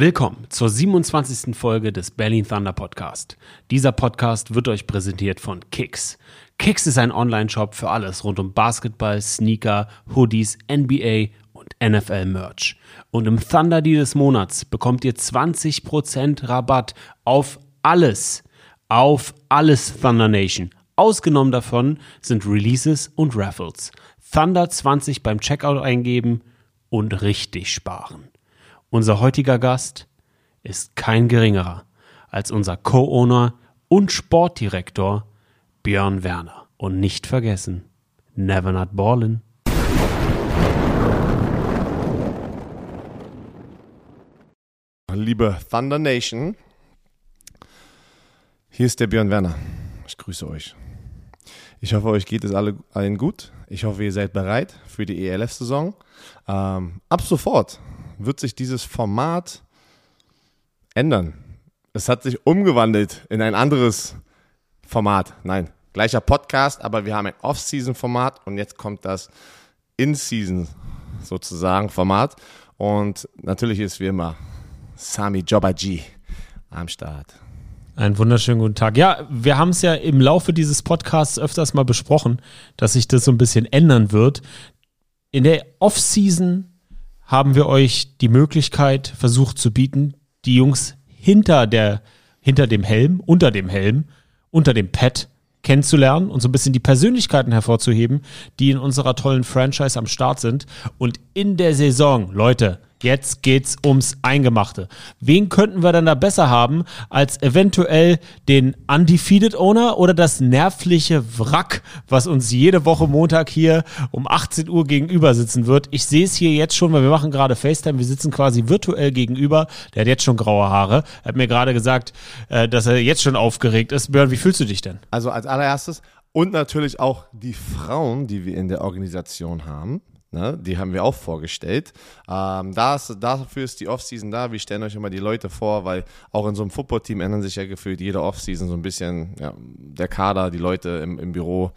Willkommen zur 27. Folge des Berlin Thunder Podcast. Dieser Podcast wird euch präsentiert von Kicks. Kicks ist ein Online-Shop für alles rund um Basketball, Sneaker, Hoodies, NBA und NFL Merch. Und im Thunder Deal des Monats bekommt ihr 20% Rabatt auf alles. Auf alles Thunder Nation. Ausgenommen davon sind Releases und Raffles. Thunder 20 beim Checkout eingeben und richtig sparen. Unser heutiger Gast ist kein geringerer als unser Co-Owner und Sportdirektor Björn Werner. Und nicht vergessen, never not ballin'. Liebe Thunder Nation, hier ist der Björn Werner. Ich grüße euch. Ich hoffe, euch geht es alle, allen gut. Ich hoffe, ihr seid bereit für die ELF-Saison. Ähm, ab sofort wird sich dieses Format ändern. Es hat sich umgewandelt in ein anderes Format. Nein, gleicher Podcast, aber wir haben ein Off-Season-Format und jetzt kommt das In-Season sozusagen Format. Und natürlich ist wie immer Sami Jobaji am Start. Einen wunderschönen guten Tag. Ja, wir haben es ja im Laufe dieses Podcasts öfters mal besprochen, dass sich das so ein bisschen ändern wird. In der Off-Season haben wir euch die Möglichkeit versucht zu bieten, die Jungs hinter der, hinter dem Helm, unter dem Helm, unter dem Pad kennenzulernen und so ein bisschen die Persönlichkeiten hervorzuheben, die in unserer tollen Franchise am Start sind. Und in der Saison, Leute, Jetzt geht's ums Eingemachte. Wen könnten wir dann da besser haben als eventuell den Undefeated Owner oder das nervliche Wrack, was uns jede Woche Montag hier um 18 Uhr gegenüber sitzen wird? Ich sehe es hier jetzt schon, weil wir machen gerade FaceTime. Wir sitzen quasi virtuell gegenüber. Der hat jetzt schon graue Haare. Er hat mir gerade gesagt, äh, dass er jetzt schon aufgeregt ist. Björn, wie fühlst du dich denn? Also als allererstes und natürlich auch die Frauen, die wir in der Organisation haben. Ne, die haben wir auch vorgestellt. Ähm, das, dafür ist die Offseason da. Wir stellen euch immer die Leute vor, weil auch in so einem Footballteam ändern sich ja gefühlt jede Offseason so ein bisschen ja, der Kader, die Leute im, im Büro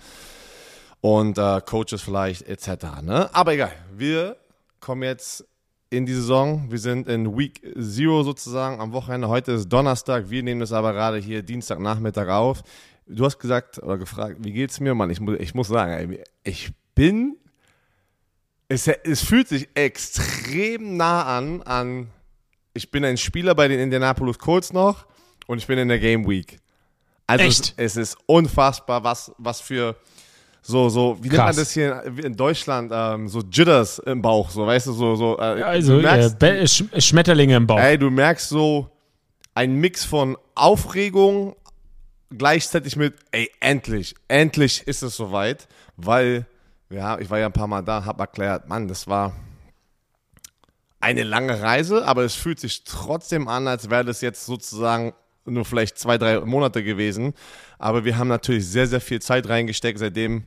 und äh, Coaches vielleicht etc. Ne? Aber egal, wir kommen jetzt in die Saison. Wir sind in Week Zero sozusagen am Wochenende. Heute ist Donnerstag. Wir nehmen das aber gerade hier Dienstagnachmittag auf. Du hast gesagt oder gefragt, wie geht's mir? Mann, ich, ich muss sagen, ich bin es, es fühlt sich extrem nah an, an, ich bin ein Spieler bei den Indianapolis Colts noch und ich bin in der Game Week. Also Echt? Es, es ist unfassbar, was, was für so, so, wie Krass. nennt man das hier in Deutschland, ähm, so Jitters im Bauch, so, weißt du, so, so. Äh, also, merkst, äh, Sch Schmetterlinge im Bauch. Ey, du merkst so ein Mix von Aufregung gleichzeitig mit, ey, endlich, endlich ist es soweit, weil ja, ich war ja ein paar Mal da, habe erklärt, Mann, das war eine lange Reise, aber es fühlt sich trotzdem an, als wäre das jetzt sozusagen nur vielleicht zwei, drei Monate gewesen. Aber wir haben natürlich sehr, sehr viel Zeit reingesteckt, seitdem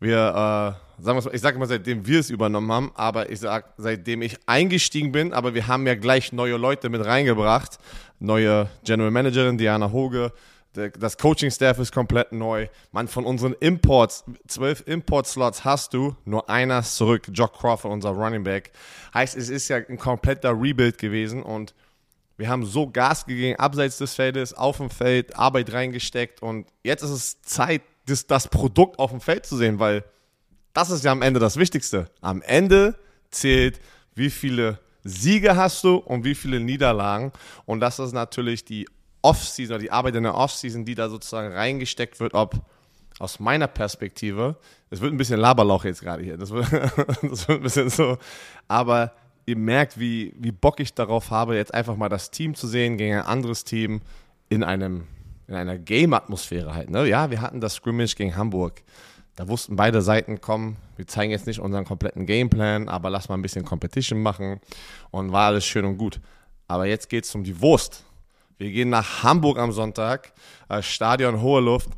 wir, äh, sagen wir ich sage mal, seitdem wir es übernommen haben, aber ich sage, seitdem ich eingestiegen bin, aber wir haben ja gleich neue Leute mit reingebracht. Neue General Managerin Diana Hoge, das Coaching-Staff ist komplett neu. Man, von unseren Imports, zwölf Import-Slots hast du, nur einer ist zurück. Jock Crawford, unser Running Back. Heißt, es ist ja ein kompletter Rebuild gewesen und wir haben so Gas gegeben, abseits des Feldes, auf dem Feld, Arbeit reingesteckt und jetzt ist es Zeit, das, das Produkt auf dem Feld zu sehen, weil das ist ja am Ende das Wichtigste. Am Ende zählt, wie viele Siege hast du und wie viele Niederlagen und das ist natürlich die Offseason oder die Arbeit in der Offseason, die da sozusagen reingesteckt wird, ob aus meiner Perspektive, es wird ein bisschen Laberlauch jetzt gerade hier, das wird, das wird ein bisschen so, aber ihr merkt, wie, wie Bock ich darauf habe, jetzt einfach mal das Team zu sehen gegen ein anderes Team in einem in einer Game-Atmosphäre halt. Ne? Ja, wir hatten das Scrimmage gegen Hamburg. Da wussten beide Seiten, kommen, wir zeigen jetzt nicht unseren kompletten Gameplan, aber lass mal ein bisschen Competition machen und war alles schön und gut. Aber jetzt geht es um die Wurst. Wir gehen nach Hamburg am Sonntag, äh, Stadion Hohe Luft.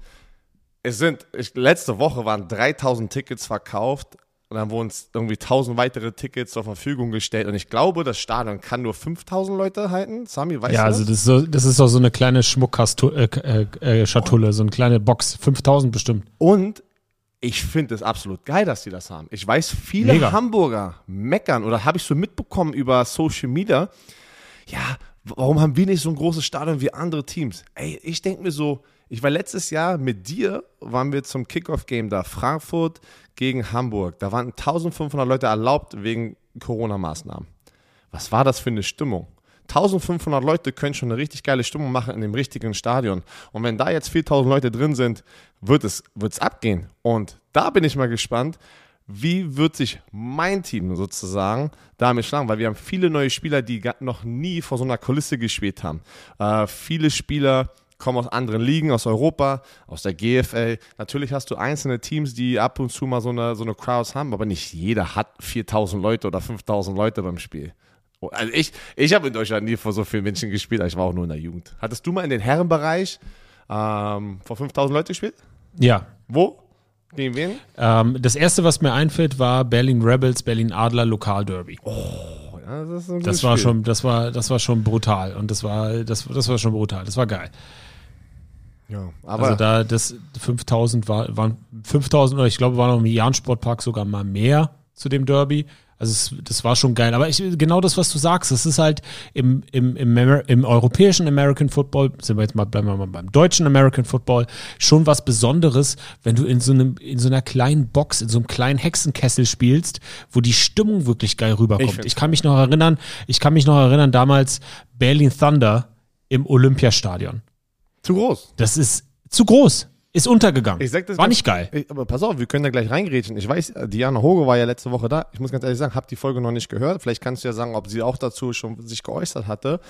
Es sind, ich, letzte Woche waren 3000 Tickets verkauft und dann wurden irgendwie 1000 weitere Tickets zur Verfügung gestellt. Und ich glaube, das Stadion kann nur 5000 Leute halten. Sami, weißt ja, du? Ja, also das ist, so, das ist doch so eine kleine Schmuckschatulle, äh, äh, äh so eine kleine Box. 5000 bestimmt. Und ich finde es absolut geil, dass sie das haben. Ich weiß, viele Mega. Hamburger meckern oder habe ich so mitbekommen über Social Media. Ja, warum haben wir nicht so ein großes Stadion wie andere Teams? Ey, ich denke mir so, ich war letztes Jahr mit dir, waren wir zum Kickoff-Game da, Frankfurt gegen Hamburg. Da waren 1500 Leute erlaubt wegen Corona-Maßnahmen. Was war das für eine Stimmung? 1500 Leute können schon eine richtig geile Stimmung machen in dem richtigen Stadion. Und wenn da jetzt 4000 Leute drin sind, wird es wird's abgehen. Und da bin ich mal gespannt, wie wird sich mein Team sozusagen damit schlagen? Weil wir haben viele neue Spieler, die noch nie vor so einer Kulisse gespielt haben. Äh, viele Spieler kommen aus anderen Ligen, aus Europa, aus der GFL. Natürlich hast du einzelne Teams, die ab und zu mal so eine, so eine Crowds haben, aber nicht jeder hat 4000 Leute oder 5000 Leute beim Spiel. Oh, also ich, ich habe in Deutschland nie vor so vielen Menschen gespielt, ich war auch nur in der Jugend. Hattest du mal in den Herrenbereich ähm, vor 5000 Leute gespielt? Ja. Wo? Gegen wen? Ähm, das erste, was mir einfällt, war Berlin Rebels, Berlin Adler Lokalderby. Oh, das, ist das war schon, das war, das war schon brutal und das war, das, das war schon brutal. Das war geil. Ja, aber also da das 5000 war, waren 5000 oder ich glaube war noch im Jahn Sportpark sogar mal mehr zu dem Derby. Also es, das war schon geil. Aber ich, genau das, was du sagst, das ist halt im, im, im, im europäischen American Football, sind wir jetzt mal, bleiben wir mal beim deutschen American Football, schon was Besonderes, wenn du in so, einem, in so einer kleinen Box, in so einem kleinen Hexenkessel spielst, wo die Stimmung wirklich geil rüberkommt. Ich, ich kann mich noch erinnern, ich kann mich noch erinnern, damals Berlin Thunder im Olympiastadion. Zu groß. Das ist zu groß. Ist untergegangen. Ich sag das war nicht geil. Ich, aber pass auf, wir können da gleich reingrätschen. Ich weiß, Diana Hoge war ja letzte Woche da. Ich muss ganz ehrlich sagen, habe die Folge noch nicht gehört. Vielleicht kannst du ja sagen, ob sie auch dazu schon sich geäußert hatte.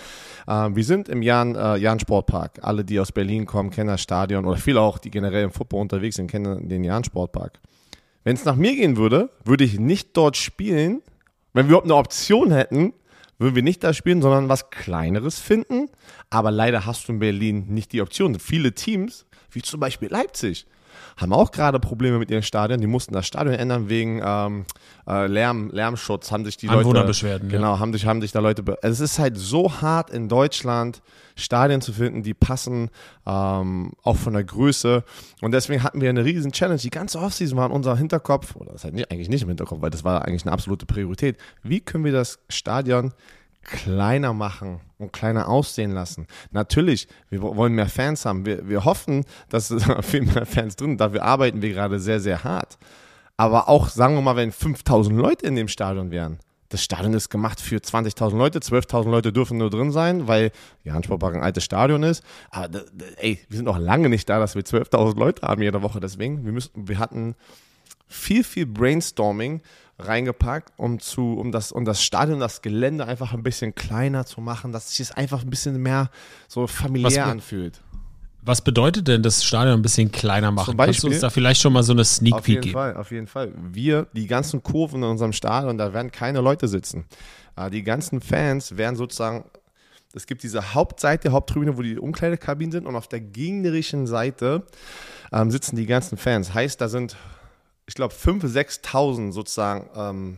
Ähm, wir sind im Jan, äh, Jan Sportpark. Alle, die aus Berlin kommen, kennen das Stadion oder viele auch, die generell im Football unterwegs sind, kennen den Jan Sportpark. Wenn es nach mir gehen würde, würde ich nicht dort spielen. Wenn wir überhaupt eine Option hätten, würden wir nicht da spielen, sondern was Kleineres finden. Aber leider hast du in Berlin nicht die Option. Viele Teams wie zum Beispiel Leipzig, haben auch gerade Probleme mit ihren Stadien. Die mussten das Stadion ändern wegen ähm, äh, Lärm, Lärmschutz. Haben sich die Anwohnerbeschwerden. Leute, genau, haben sich, haben sich da Leute. Also es ist halt so hart in Deutschland Stadien zu finden, die passen, ähm, auch von der Größe. Und deswegen hatten wir eine riesen Challenge. Die ganze Offseason war in unserem Hinterkopf, oder das ist halt nicht, eigentlich nicht im Hinterkopf, weil das war eigentlich eine absolute Priorität. Wie können wir das Stadion kleiner machen und kleiner aussehen lassen. Natürlich, wir wollen mehr Fans haben. Wir, wir hoffen, dass viel mehr Fans drin sind. Dafür arbeiten wir gerade sehr, sehr hart. Aber auch, sagen wir mal, wenn 5000 Leute in dem Stadion wären, das Stadion ist gemacht für 20.000 Leute, 12.000 Leute dürfen nur drin sein, weil ja, Sportpark ein altes Stadion ist. Aber ey, wir sind noch lange nicht da, dass wir 12.000 Leute haben jede Woche. Deswegen, wir, müssen, wir hatten viel, viel Brainstorming reingepackt, um zu, um das, um das Stadion, das Gelände einfach ein bisschen kleiner zu machen, dass sich es einfach ein bisschen mehr so familiär was, anfühlt. Was bedeutet denn das Stadion ein bisschen kleiner machen? Zum Beispiel, Kannst du uns da vielleicht schon mal so eine Sneak Peek geben? Auf jeden Fall, auf jeden Fall. Wir, die ganzen Kurven in unserem Stadion, da werden keine Leute sitzen. Äh, die ganzen Fans werden sozusagen es gibt diese Hauptseite, Haupttribüne, wo die Umkleidekabinen sind und auf der gegnerischen Seite ähm, sitzen die ganzen Fans. Heißt, da sind ich glaube, 5.000, 6.000 sozusagen ähm,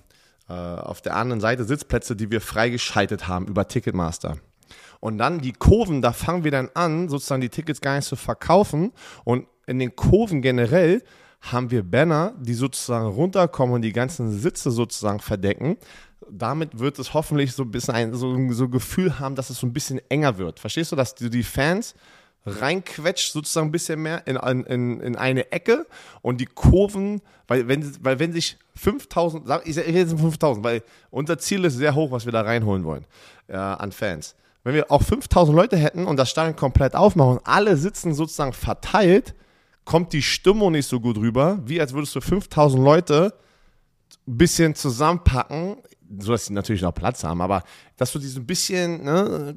äh, auf der anderen Seite Sitzplätze, die wir freigeschaltet haben über Ticketmaster. Und dann die Kurven, da fangen wir dann an, sozusagen die Tickets gar nicht zu verkaufen. Und in den Kurven generell haben wir Banner, die sozusagen runterkommen und die ganzen Sitze sozusagen verdecken. Damit wird es hoffentlich so ein bisschen ein so, so Gefühl haben, dass es so ein bisschen enger wird. Verstehst du, dass die, die Fans reinquetscht, sozusagen ein bisschen mehr in, in, in eine Ecke und die Kurven, weil wenn, weil wenn sich 5000, ich rede jetzt 5000, weil unser Ziel ist sehr hoch, was wir da reinholen wollen äh, an Fans. Wenn wir auch 5000 Leute hätten und das Stadion komplett aufmachen und alle sitzen sozusagen verteilt, kommt die Stimmung nicht so gut rüber, wie als würdest du 5000 Leute ein bisschen zusammenpacken, so dass sie natürlich noch Platz haben, aber dass du die so ein bisschen ne,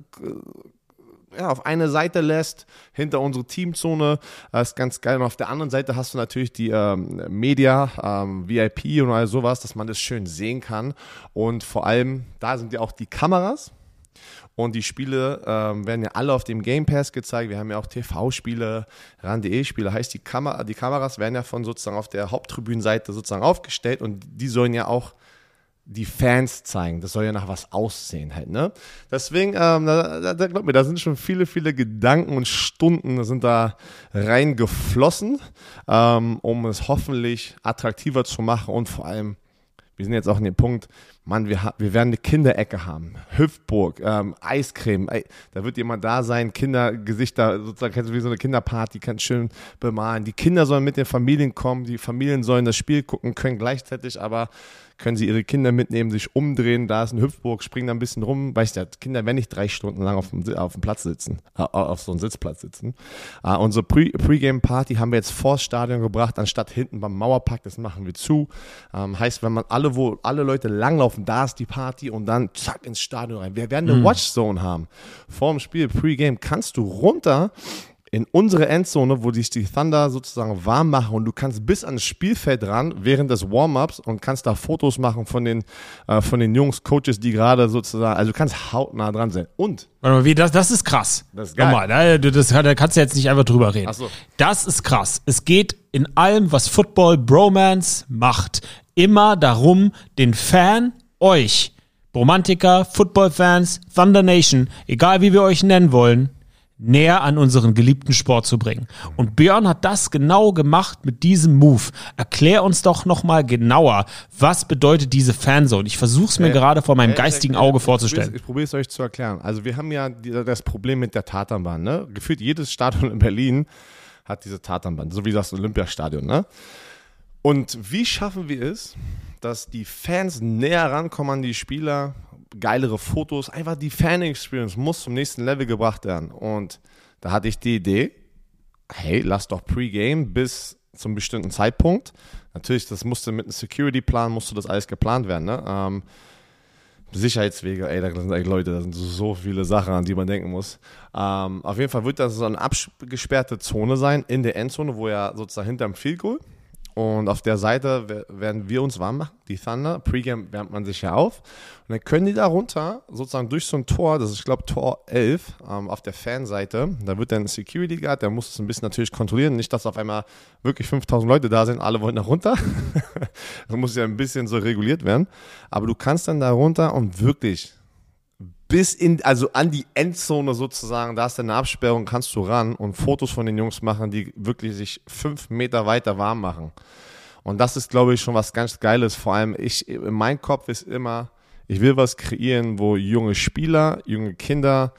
ja, auf eine Seite lässt, hinter unsere Teamzone. Das ist ganz geil. Und auf der anderen Seite hast du natürlich die ähm, Media, ähm, VIP und all sowas, dass man das schön sehen kann. Und vor allem, da sind ja auch die Kameras. Und die Spiele ähm, werden ja alle auf dem Game Pass gezeigt. Wir haben ja auch TV-Spiele, RAN.de-Spiele. Heißt, die, Kamer die Kameras werden ja von sozusagen auf der Haupttribünenseite sozusagen aufgestellt und die sollen ja auch die Fans zeigen. Das soll ja nach was aussehen halt, ne? Deswegen, ähm, da, da, da glaub mir, da sind schon viele, viele Gedanken und Stunden sind da reingeflossen, ähm, um es hoffentlich attraktiver zu machen und vor allem, wir sind jetzt auch in dem Punkt, Mann, wir, wir werden eine Kinderecke haben. Hüpfburg, ähm, Eiscreme. Ey, da wird jemand da sein, Kindergesichter, sozusagen, kennst du wie so eine Kinderparty, kannst schön bemalen. Die Kinder sollen mit den Familien kommen, die Familien sollen das Spiel gucken, können gleichzeitig aber können sie ihre Kinder mitnehmen, sich umdrehen, da ist ein Hüpfburg, springen da ein bisschen rum. Weißt du, Kinder werden nicht drei Stunden lang auf dem, auf dem Platz sitzen, äh, auf so einem Sitzplatz sitzen. Äh, unsere Pre-Game-Party haben wir jetzt vors Stadion gebracht, anstatt hinten beim Mauerpark, das machen wir zu. Ähm, heißt, wenn man alle, wo alle Leute langlaufen, da ist die Party und dann zack ins Stadion rein. Wir werden eine mhm. Watchzone haben. Vor dem Spiel, Pre-Game, kannst du runter in unsere Endzone, wo sich die Thunder sozusagen warm machen und du kannst bis ans Spielfeld ran während des Warm-ups und kannst da Fotos machen von den, äh, von den Jungs, Coaches, die gerade sozusagen, also du kannst hautnah dran sein. Und. Warte mal, wie, das, das ist krass. Das ist geil. Nochmal, da, das, da kannst du jetzt nicht einfach drüber reden. Ach so. Das ist krass. Es geht in allem, was Football Bromance macht, immer darum, den Fan, euch, Romantiker, Football-Fans, Thunder Nation, egal wie wir euch nennen wollen, näher an unseren geliebten Sport zu bringen. Und Björn hat das genau gemacht mit diesem Move. Erklär uns doch nochmal genauer, was bedeutet diese Fanzone? Ich versuche es mir äh, gerade vor meinem äh, geistigen äh, Auge vorzustellen. Ich probiere es euch zu erklären. Also wir haben ja das Problem mit der Tatanbahn. Ne? Gefühlt jedes Stadion in Berlin hat diese Tatanbahn, so wie das Olympiastadion. Ne? Und wie schaffen wir es, dass die Fans näher rankommen an die Spieler, geilere Fotos, einfach die Fan-Experience muss zum nächsten Level gebracht werden. Und da hatte ich die Idee, hey, lass doch Pre-Game bis zum bestimmten Zeitpunkt. Natürlich, das musste mit einem Security-Plan, musste das alles geplant werden. Ne? Ähm, Sicherheitswege, ey, da sind Leute, da sind so viele Sachen, an die man denken muss. Ähm, auf jeden Fall wird das so eine abgesperrte Zone sein in der Endzone, wo er sozusagen hinterm Field Goal und auf der Seite werden wir uns warm machen, die Thunder. Pre-Game wärmt man sich ja auf. Und dann können die da runter, sozusagen durch so ein Tor, das ist, ich glaube, Tor 11, ähm, auf der Fanseite. Da wird dann ein Security Guard, der muss es ein bisschen natürlich kontrollieren. Nicht, dass auf einmal wirklich 5000 Leute da sind, alle wollen da runter. das muss ja ein bisschen so reguliert werden. Aber du kannst dann da runter und wirklich bis in, also an die Endzone sozusagen, da ist eine Absperrung, kannst du ran und Fotos von den Jungs machen, die wirklich sich fünf Meter weiter warm machen. Und das ist, glaube ich, schon was ganz Geiles. Vor allem, ich, mein Kopf ist immer, ich will was kreieren, wo junge Spieler, junge Kinder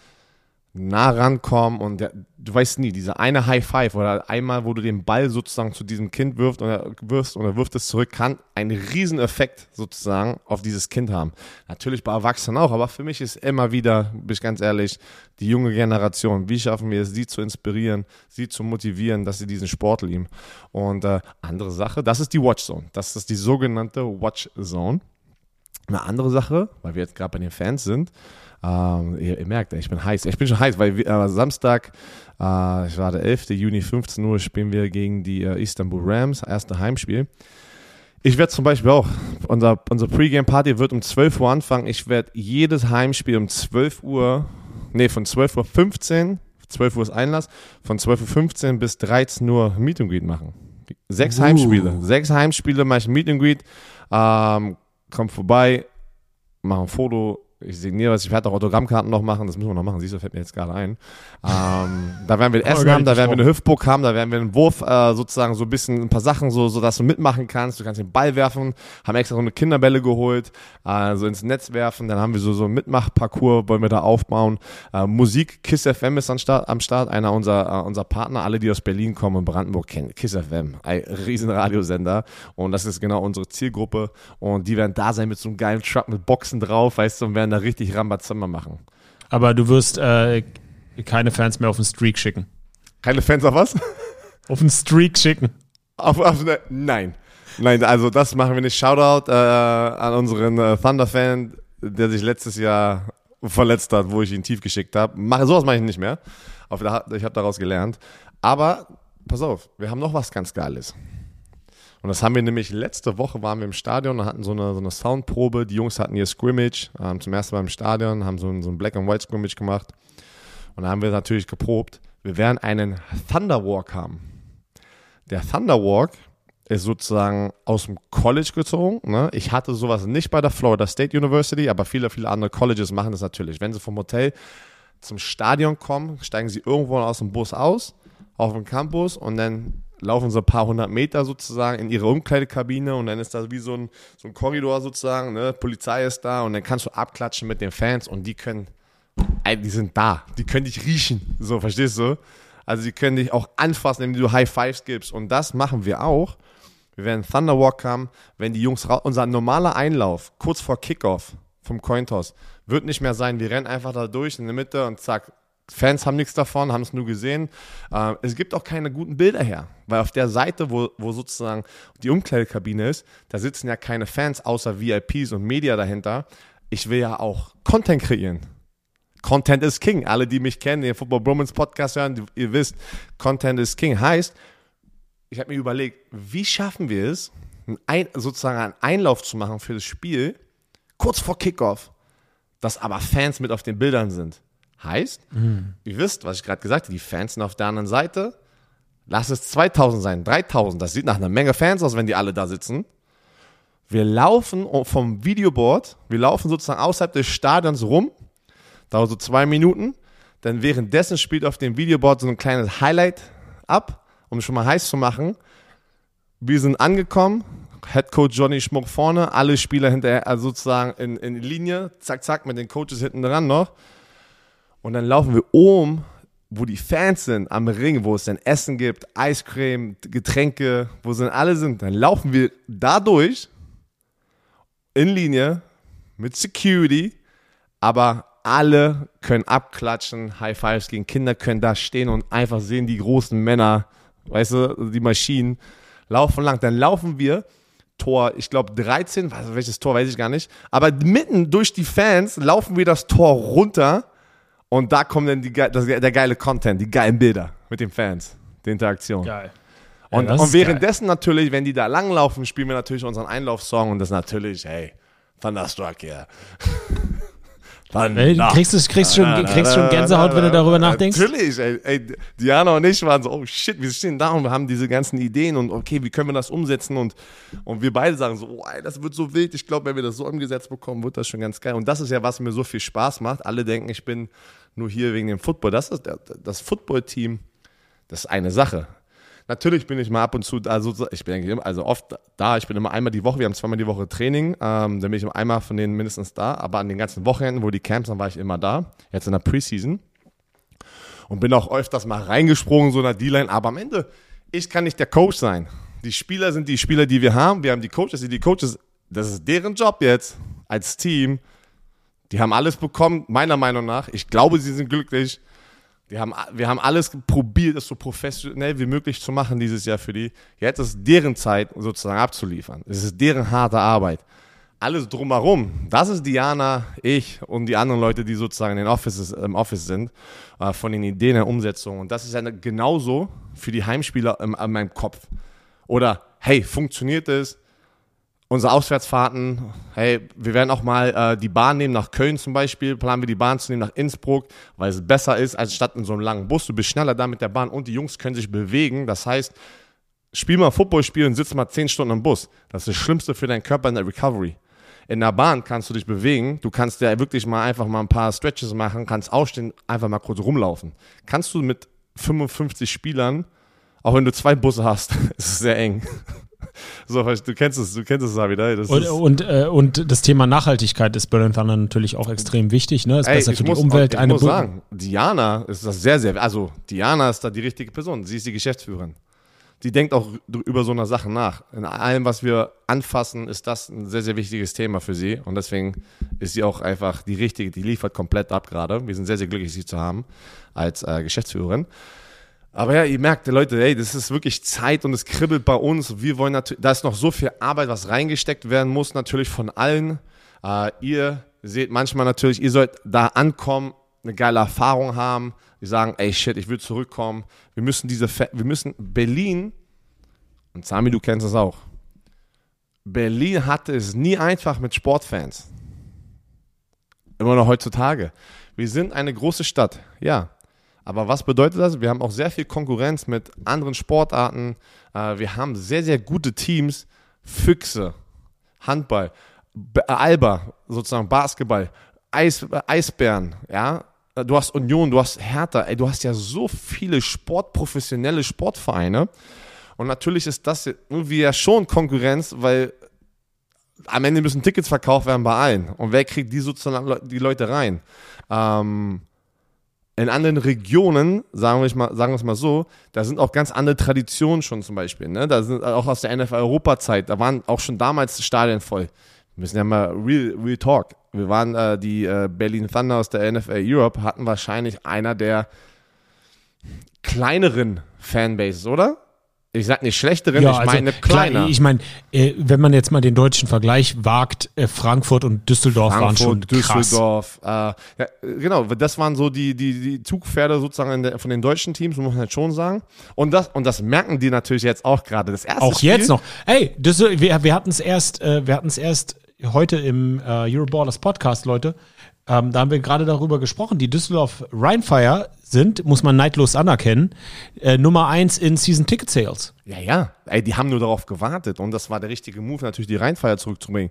nah rankommen und der, du weißt nie, dieser eine High Five oder einmal, wo du den Ball sozusagen zu diesem Kind wirft und er wirfst und er wirft es zurück, kann einen riesen Effekt sozusagen auf dieses Kind haben. Natürlich bei Erwachsenen auch, aber für mich ist immer wieder, bin ich ganz ehrlich, die junge Generation, wie schaffen wir es, sie zu inspirieren, sie zu motivieren, dass sie diesen Sport lieben. Und äh, andere Sache, das ist die Watch Zone. Das ist die sogenannte Watch Zone. Eine andere Sache, weil wir jetzt gerade bei den Fans sind, ähm, ihr, ihr, merkt, ich bin heiß. Ich bin schon heiß, weil wir, äh, Samstag, äh, ich war der 11. Juni, 15 Uhr, spielen wir gegen die äh, Istanbul Rams, erste Heimspiel. Ich werde zum Beispiel auch, unser, unsere Pre-Game-Party wird um 12 Uhr anfangen. Ich werde jedes Heimspiel um 12 Uhr, nee, von 12 Uhr 15, 12 Uhr ist Einlass, von 12 Uhr 15 bis 13 Uhr Meet and Greet machen. Sechs uh. Heimspiele. Sechs Heimspiele mache ich Meet and Greet. Ähm, kommt vorbei, mache ein Foto, ich signiere was, ich werde auch Autogrammkarten noch machen, das müssen wir noch machen, siehst du, fällt mir jetzt gerade ein. Ähm, da werden wir Essen haben, da werden wir eine Hüftburg haben, da werden wir einen Wurf, äh, sozusagen so ein bisschen, ein paar Sachen, so, so dass du mitmachen kannst, du kannst den Ball werfen, haben extra so eine Kinderbälle geholt, äh, so ins Netz werfen, dann haben wir so, so einen Mitmachparcours, wollen wir da aufbauen. Äh, Musik, Kiss FM ist am Start, am Start einer unserer, äh, unser Partner, alle, die aus Berlin kommen und Brandenburg kennen, Kiss FM, ein riesen Radiosender. Und das ist genau unsere Zielgruppe. Und die werden da sein mit so einem geilen Truck mit Boxen drauf, weißt du, und werden werden da richtig Rambazamba machen. Aber du wirst äh, keine Fans mehr auf den Streak schicken. Keine Fans auf was? Auf den Streak schicken. Auf, auf ne, nein. Nein, also das machen wir nicht. Shoutout äh, an unseren äh, Thunder-Fan, der sich letztes Jahr verletzt hat, wo ich ihn tief geschickt habe. Mach, sowas mache ich nicht mehr. ich habe daraus gelernt. Aber pass auf, wir haben noch was ganz Geiles. Und das haben wir nämlich letzte Woche waren wir im Stadion und hatten so eine, so eine Soundprobe. Die Jungs hatten ihr Scrimmage ähm, zum ersten Mal im Stadion, haben so ein, so ein Black and White Scrimmage gemacht. Und da haben wir natürlich geprobt. Wir werden einen Thunderwalk haben. Der Thunderwalk ist sozusagen aus dem College gezogen. Ne? Ich hatte sowas nicht bei der Florida State University, aber viele, viele andere Colleges machen das natürlich. Wenn sie vom Hotel zum Stadion kommen, steigen sie irgendwo aus dem Bus aus, auf dem Campus und dann laufen so ein paar hundert Meter sozusagen in ihre Umkleidekabine und dann ist da wie so ein, so ein Korridor sozusagen, ne? Polizei ist da und dann kannst du abklatschen mit den Fans und die können, die sind da, die können dich riechen, so, verstehst du? Also die können dich auch anfassen, indem du High Fives gibst und das machen wir auch. Wir werden Thunderwalk haben, wenn die Jungs raus, unser normaler Einlauf, kurz vor Kickoff vom Cointoss, wird nicht mehr sein, wir rennen einfach da durch in der Mitte und zack, Fans haben nichts davon, haben es nur gesehen. Äh, es gibt auch keine guten Bilder her, weil auf der Seite, wo, wo sozusagen die Umkleidekabine ist, da sitzen ja keine Fans außer VIPs und Media dahinter. Ich will ja auch Content kreieren. Content is King. Alle, die mich kennen, den Football Bromance Podcast hören, ihr wisst, Content is King. Heißt, ich habe mir überlegt, wie schaffen wir es, ein, sozusagen einen Einlauf zu machen für das Spiel, kurz vor Kickoff, dass aber Fans mit auf den Bildern sind. Heißt, mhm. ihr wisst, was ich gerade gesagt habe, die Fans sind auf der anderen Seite. Lass es 2000 sein, 3000. Das sieht nach einer Menge Fans aus, wenn die alle da sitzen. Wir laufen vom Videoboard, wir laufen sozusagen außerhalb des Stadions rum. Dauert so zwei Minuten. Dann währenddessen spielt auf dem Videoboard so ein kleines Highlight ab, um schon mal heiß zu machen. Wir sind angekommen, Head Coach Johnny Schmuck vorne, alle Spieler hinterher, also sozusagen in, in Linie, zack, zack, mit den Coaches hinten dran noch. Und dann laufen wir um, wo die Fans sind, am Ring, wo es dann Essen gibt, Eiscreme, Getränke, wo sind alle sind. Dann laufen wir da durch, in Linie, mit Security, aber alle können abklatschen, High Fives gegen Kinder können da stehen und einfach sehen die großen Männer, weißt du, die Maschinen laufen lang. Dann laufen wir Tor, ich glaube 13, welches Tor weiß ich gar nicht, aber mitten durch die Fans laufen wir das Tor runter und da kommt dann die, das, der geile Content, die geilen Bilder mit den Fans, die Interaktion. Geil. Und, ja, und währenddessen geil. natürlich, wenn die da langlaufen, spielen wir natürlich unseren Einlaufsong und das natürlich, hey, Thunderstruck, ja. Ey, du kriegst, du kriegst, schon, kriegst schon Gänsehaut, wenn du darüber nachdenkst? Natürlich, ey, ey, Diana und ich waren so, oh shit, wir stehen da und wir haben diese ganzen Ideen und okay, wie können wir das umsetzen und, und wir beide sagen so, oh, ey, das wird so wild, ich glaube, wenn wir das so umgesetzt bekommen, wird das schon ganz geil. Und das ist ja, was mir so viel Spaß macht. Alle denken, ich bin nur hier wegen dem Football. Das ist das Football-Team, das ist eine Sache. Natürlich bin ich mal ab und zu, also ich bin also oft da, ich bin immer einmal die Woche, wir haben zweimal die Woche Training, ähm, dann bin ich einmal von denen mindestens da, aber an den ganzen Wochenenden, wo die Camps sind, war ich immer da, jetzt in der Preseason und bin auch öfters mal reingesprungen, so in der D-Line, aber am Ende, ich kann nicht der Coach sein. Die Spieler sind die Spieler, die wir haben, wir haben die Coaches, die Coaches, das ist deren Job jetzt als Team, die haben alles bekommen, meiner Meinung nach. Ich glaube, sie sind glücklich. Die haben, wir haben alles probiert, es so professionell wie möglich zu machen dieses Jahr für die. Jetzt ist deren Zeit, sozusagen abzuliefern. Es ist deren harte Arbeit. Alles drumherum, das ist Diana, ich und die anderen Leute, die sozusagen in den Offices, im Office sind, äh, von den Ideen der Umsetzung. Und das ist ja genauso für die Heimspieler in, in meinem Kopf. Oder, hey, funktioniert es? Unsere Auswärtsfahrten, hey, wir werden auch mal äh, die Bahn nehmen nach Köln zum Beispiel, planen wir die Bahn zu nehmen nach Innsbruck, weil es besser ist, als statt in so einem langen Bus. Du bist schneller da mit der Bahn und die Jungs können sich bewegen. Das heißt, spiel mal Football spielen und sitz mal zehn Stunden im Bus. Das ist das Schlimmste für deinen Körper in der Recovery. In der Bahn kannst du dich bewegen, du kannst ja wirklich mal einfach mal ein paar Stretches machen, kannst aufstehen, einfach mal kurz rumlaufen. Kannst du mit 55 Spielern, auch wenn du zwei Busse hast, ist es sehr eng. So, du kennst es, du kennst es, Sabi, ne? Das und, und, äh, und das Thema Nachhaltigkeit ist Berlin Thunder natürlich auch extrem wichtig, ne? Ist Ey, besser für muss, die Umwelt. Ich eine muss sagen, Diana ist das sehr, sehr, also Diana ist da die richtige Person. Sie ist die Geschäftsführerin. Die denkt auch über so eine Sache nach. In allem, was wir anfassen, ist das ein sehr, sehr wichtiges Thema für sie. Und deswegen ist sie auch einfach die richtige, die liefert komplett ab gerade. Wir sind sehr, sehr glücklich, sie zu haben als äh, Geschäftsführerin. Aber ja, ihr merkt, Leute, ey, das ist wirklich Zeit und es kribbelt bei uns. Wir wollen natürlich, da ist noch so viel Arbeit, was reingesteckt werden muss, natürlich von allen. Äh, ihr seht manchmal natürlich, ihr sollt da ankommen, eine geile Erfahrung haben. Die sagen, ey, shit, ich will zurückkommen. Wir müssen diese, wir müssen Berlin, und Sami, du kennst es auch. Berlin hatte es nie einfach mit Sportfans. Immer noch heutzutage. Wir sind eine große Stadt, ja. Aber was bedeutet das? Wir haben auch sehr viel Konkurrenz mit anderen Sportarten. Äh, wir haben sehr, sehr gute Teams. Füchse, Handball, Alba, sozusagen Basketball, Eis, Eisbären, ja. Du hast Union, du hast Hertha, ey, du hast ja so viele sportprofessionelle Sportvereine. Und natürlich ist das irgendwie ja schon Konkurrenz, weil am Ende müssen Tickets verkauft werden bei allen. Und wer kriegt die sozusagen die Leute rein? Ähm, in anderen Regionen, sagen wir, mal, sagen wir es mal so, da sind auch ganz andere Traditionen schon zum Beispiel. Ne? Da sind auch aus der NFL-Europa-Zeit, da waren auch schon damals Stadien voll. Wir müssen ja mal real, real talk. Wir waren äh, die äh, Berlin Thunder aus der NFL Europe, hatten wahrscheinlich einer der kleineren Fanbases, oder? Ich sag nicht schlechteren, ja, ich also, meine kleiner. ich meine, äh, wenn man jetzt mal den deutschen Vergleich wagt, äh, Frankfurt und Düsseldorf Frankfurt, waren schon Düsseldorf, krass. Äh, ja, genau, das waren so die, die, die Zugpferde sozusagen der, von den deutschen Teams, muss man halt schon sagen. Und das, und das merken die natürlich jetzt auch gerade. Das erste Auch Spiel, jetzt noch. Hey, Düssel wir, wir hatten es erst, äh, wir hatten es erst heute im äh, Euroballers Podcast, Leute. Ähm, da haben wir gerade darüber gesprochen. Die Düsseldorf Rheinfire sind, muss man neidlos anerkennen, äh, Nummer eins in Season Ticket Sales. Ja, ja. Ey, die haben nur darauf gewartet und das war der richtige Move, natürlich die Rheinfire zurückzubringen.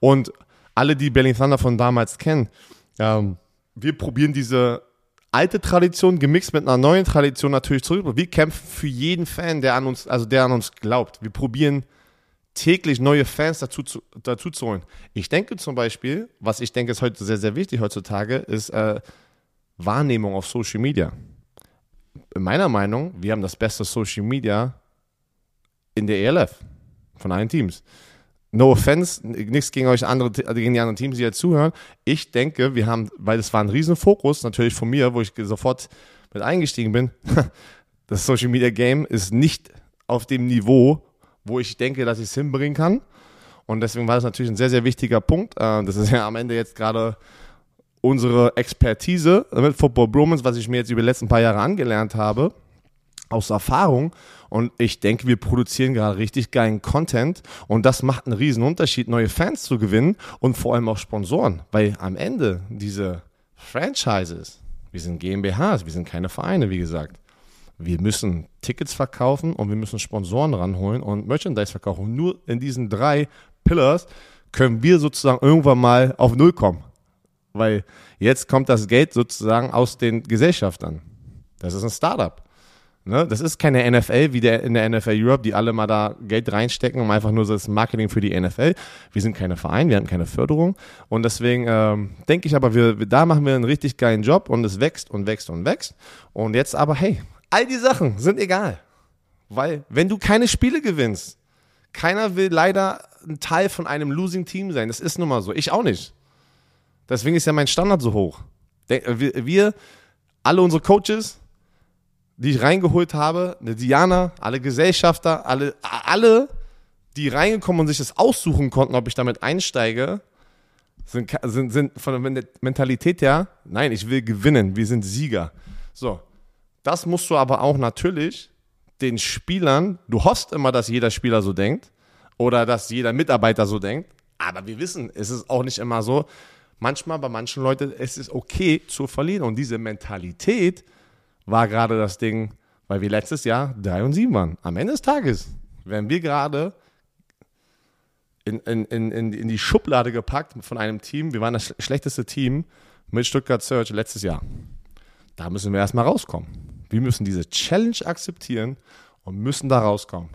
Und alle, die Berlin Thunder von damals kennen, ähm, wir probieren diese alte Tradition gemixt mit einer neuen Tradition natürlich zurück. Wir kämpfen für jeden Fan, der an uns, also der an uns glaubt. Wir probieren täglich neue Fans dazu zu, dazu zu holen. Ich denke zum Beispiel, was ich denke ist heute sehr, sehr wichtig heutzutage, ist äh, Wahrnehmung auf Social Media. In meiner Meinung, wir haben das beste Social Media in der ELF von allen Teams. No offense, nichts gegen euch andere, gegen die anderen Teams, die jetzt zuhören. Ich denke, wir haben, weil es war ein Riesenfokus, natürlich von mir, wo ich sofort mit eingestiegen bin, das Social Media Game ist nicht auf dem Niveau, wo ich denke, dass ich es hinbringen kann. Und deswegen war das natürlich ein sehr, sehr wichtiger Punkt. Äh, das ist ja am Ende jetzt gerade unsere Expertise mit Football Bromance, was ich mir jetzt über die letzten paar Jahre angelernt habe, aus Erfahrung. Und ich denke, wir produzieren gerade richtig geilen Content und das macht einen riesen Unterschied, neue Fans zu gewinnen und vor allem auch Sponsoren. Weil am Ende diese Franchises, wir sind GmbHs, wir sind keine Vereine, wie gesagt wir müssen Tickets verkaufen und wir müssen Sponsoren ranholen und Merchandise verkaufen. Nur in diesen drei Pillars können wir sozusagen irgendwann mal auf Null kommen. Weil jetzt kommt das Geld sozusagen aus den Gesellschaftern. Das ist ein Startup. Ne? Das ist keine NFL wie der in der NFL Europe, die alle mal da Geld reinstecken, um einfach nur das Marketing für die NFL. Wir sind keine Verein, wir haben keine Förderung. Und deswegen ähm, denke ich aber, wir, da machen wir einen richtig geilen Job und es wächst und wächst und wächst. Und jetzt aber, hey, All die Sachen sind egal. Weil, wenn du keine Spiele gewinnst, keiner will leider ein Teil von einem Losing Team sein. Das ist nun mal so. Ich auch nicht. Deswegen ist ja mein Standard so hoch. Wir, alle unsere Coaches, die ich reingeholt habe, eine Diana, alle Gesellschafter, alle, alle, die reingekommen und sich das aussuchen konnten, ob ich damit einsteige, sind, sind, sind von der Mentalität her, nein, ich will gewinnen, wir sind Sieger. So, das musst du aber auch natürlich den Spielern, du hoffst immer, dass jeder Spieler so denkt oder dass jeder Mitarbeiter so denkt, aber wir wissen, es ist auch nicht immer so. Manchmal bei manchen Leuten es ist okay zu verlieren und diese Mentalität war gerade das Ding, weil wir letztes Jahr 3 und 7 waren. Am Ende des Tages werden wir gerade in, in, in, in die Schublade gepackt von einem Team. Wir waren das schlechteste Team mit Stuttgart Search letztes Jahr. Da müssen wir erstmal rauskommen. Wir müssen diese Challenge akzeptieren und müssen da rauskommen.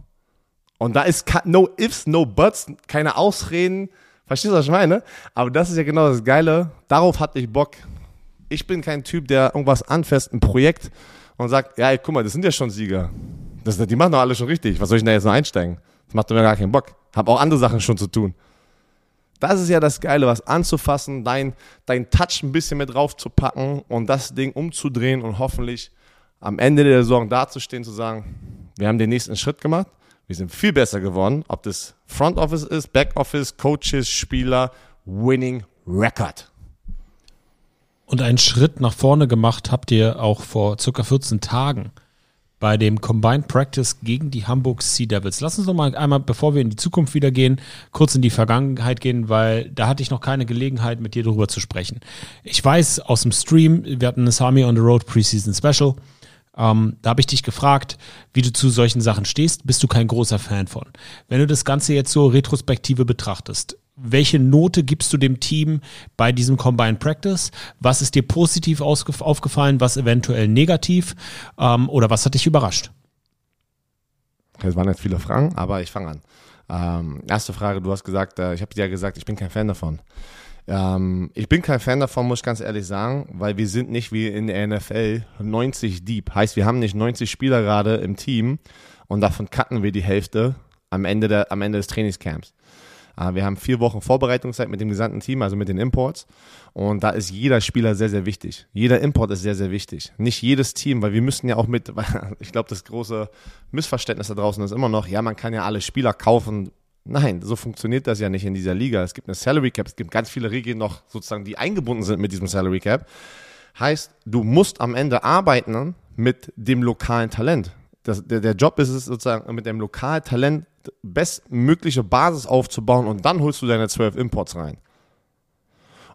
Und da ist no ifs, no buts, keine Ausreden. Verstehst du, was ich meine? Aber das ist ja genau das Geile. Darauf hatte ich Bock. Ich bin kein Typ, der irgendwas anfasst, ein Projekt und sagt, ja, ey, guck mal, das sind ja schon Sieger. Das, die machen doch alle schon richtig. Was soll ich denn da jetzt noch einsteigen? Das macht mir gar keinen Bock. Hab auch andere Sachen schon zu tun. Das ist ja das Geile, was anzufassen, dein, dein Touch ein bisschen mit drauf zu packen und das Ding umzudrehen und hoffentlich am Ende der Saison dazustehen, zu sagen, wir haben den nächsten Schritt gemacht, wir sind viel besser geworden, ob das Front Office ist, Back Office, Coaches, Spieler, Winning Record. Und einen Schritt nach vorne gemacht habt ihr auch vor circa 14 Tagen bei dem Combined Practice gegen die Hamburg Sea Devils. Lass uns noch mal einmal, bevor wir in die Zukunft wieder gehen, kurz in die Vergangenheit gehen, weil da hatte ich noch keine Gelegenheit, mit dir darüber zu sprechen. Ich weiß aus dem Stream, wir hatten eine Sami on the Road Preseason Special. Ähm, da habe ich dich gefragt, wie du zu solchen Sachen stehst. Bist du kein großer Fan von? Wenn du das Ganze jetzt so retrospektive betrachtest, welche Note gibst du dem Team bei diesem Combined Practice? Was ist dir positiv aufgefallen, was eventuell negativ? Ähm, oder was hat dich überrascht? Es waren jetzt viele Fragen, aber ich fange an. Ähm, erste Frage, du hast gesagt, äh, ich habe dir ja gesagt, ich bin kein Fan davon. Ähm, ich bin kein Fan davon, muss ich ganz ehrlich sagen, weil wir sind nicht wie in der NFL 90 deep. Heißt, wir haben nicht 90 Spieler gerade im Team und davon cutten wir die Hälfte am Ende, der, am Ende des Trainingscamps. Äh, wir haben vier Wochen Vorbereitungszeit mit dem gesamten Team, also mit den Imports. Und da ist jeder Spieler sehr, sehr wichtig. Jeder Import ist sehr, sehr wichtig. Nicht jedes Team, weil wir müssen ja auch mit, ich glaube, das große Missverständnis da draußen ist immer noch, ja, man kann ja alle Spieler kaufen. Nein, so funktioniert das ja nicht in dieser Liga. Es gibt eine Salary Cap, es gibt ganz viele Regeln noch sozusagen, die eingebunden sind mit diesem Salary Cap. Heißt, du musst am Ende arbeiten mit dem lokalen Talent. Das, der, der Job ist es sozusagen, mit dem lokalen Talent bestmögliche Basis aufzubauen und dann holst du deine 12 Imports rein.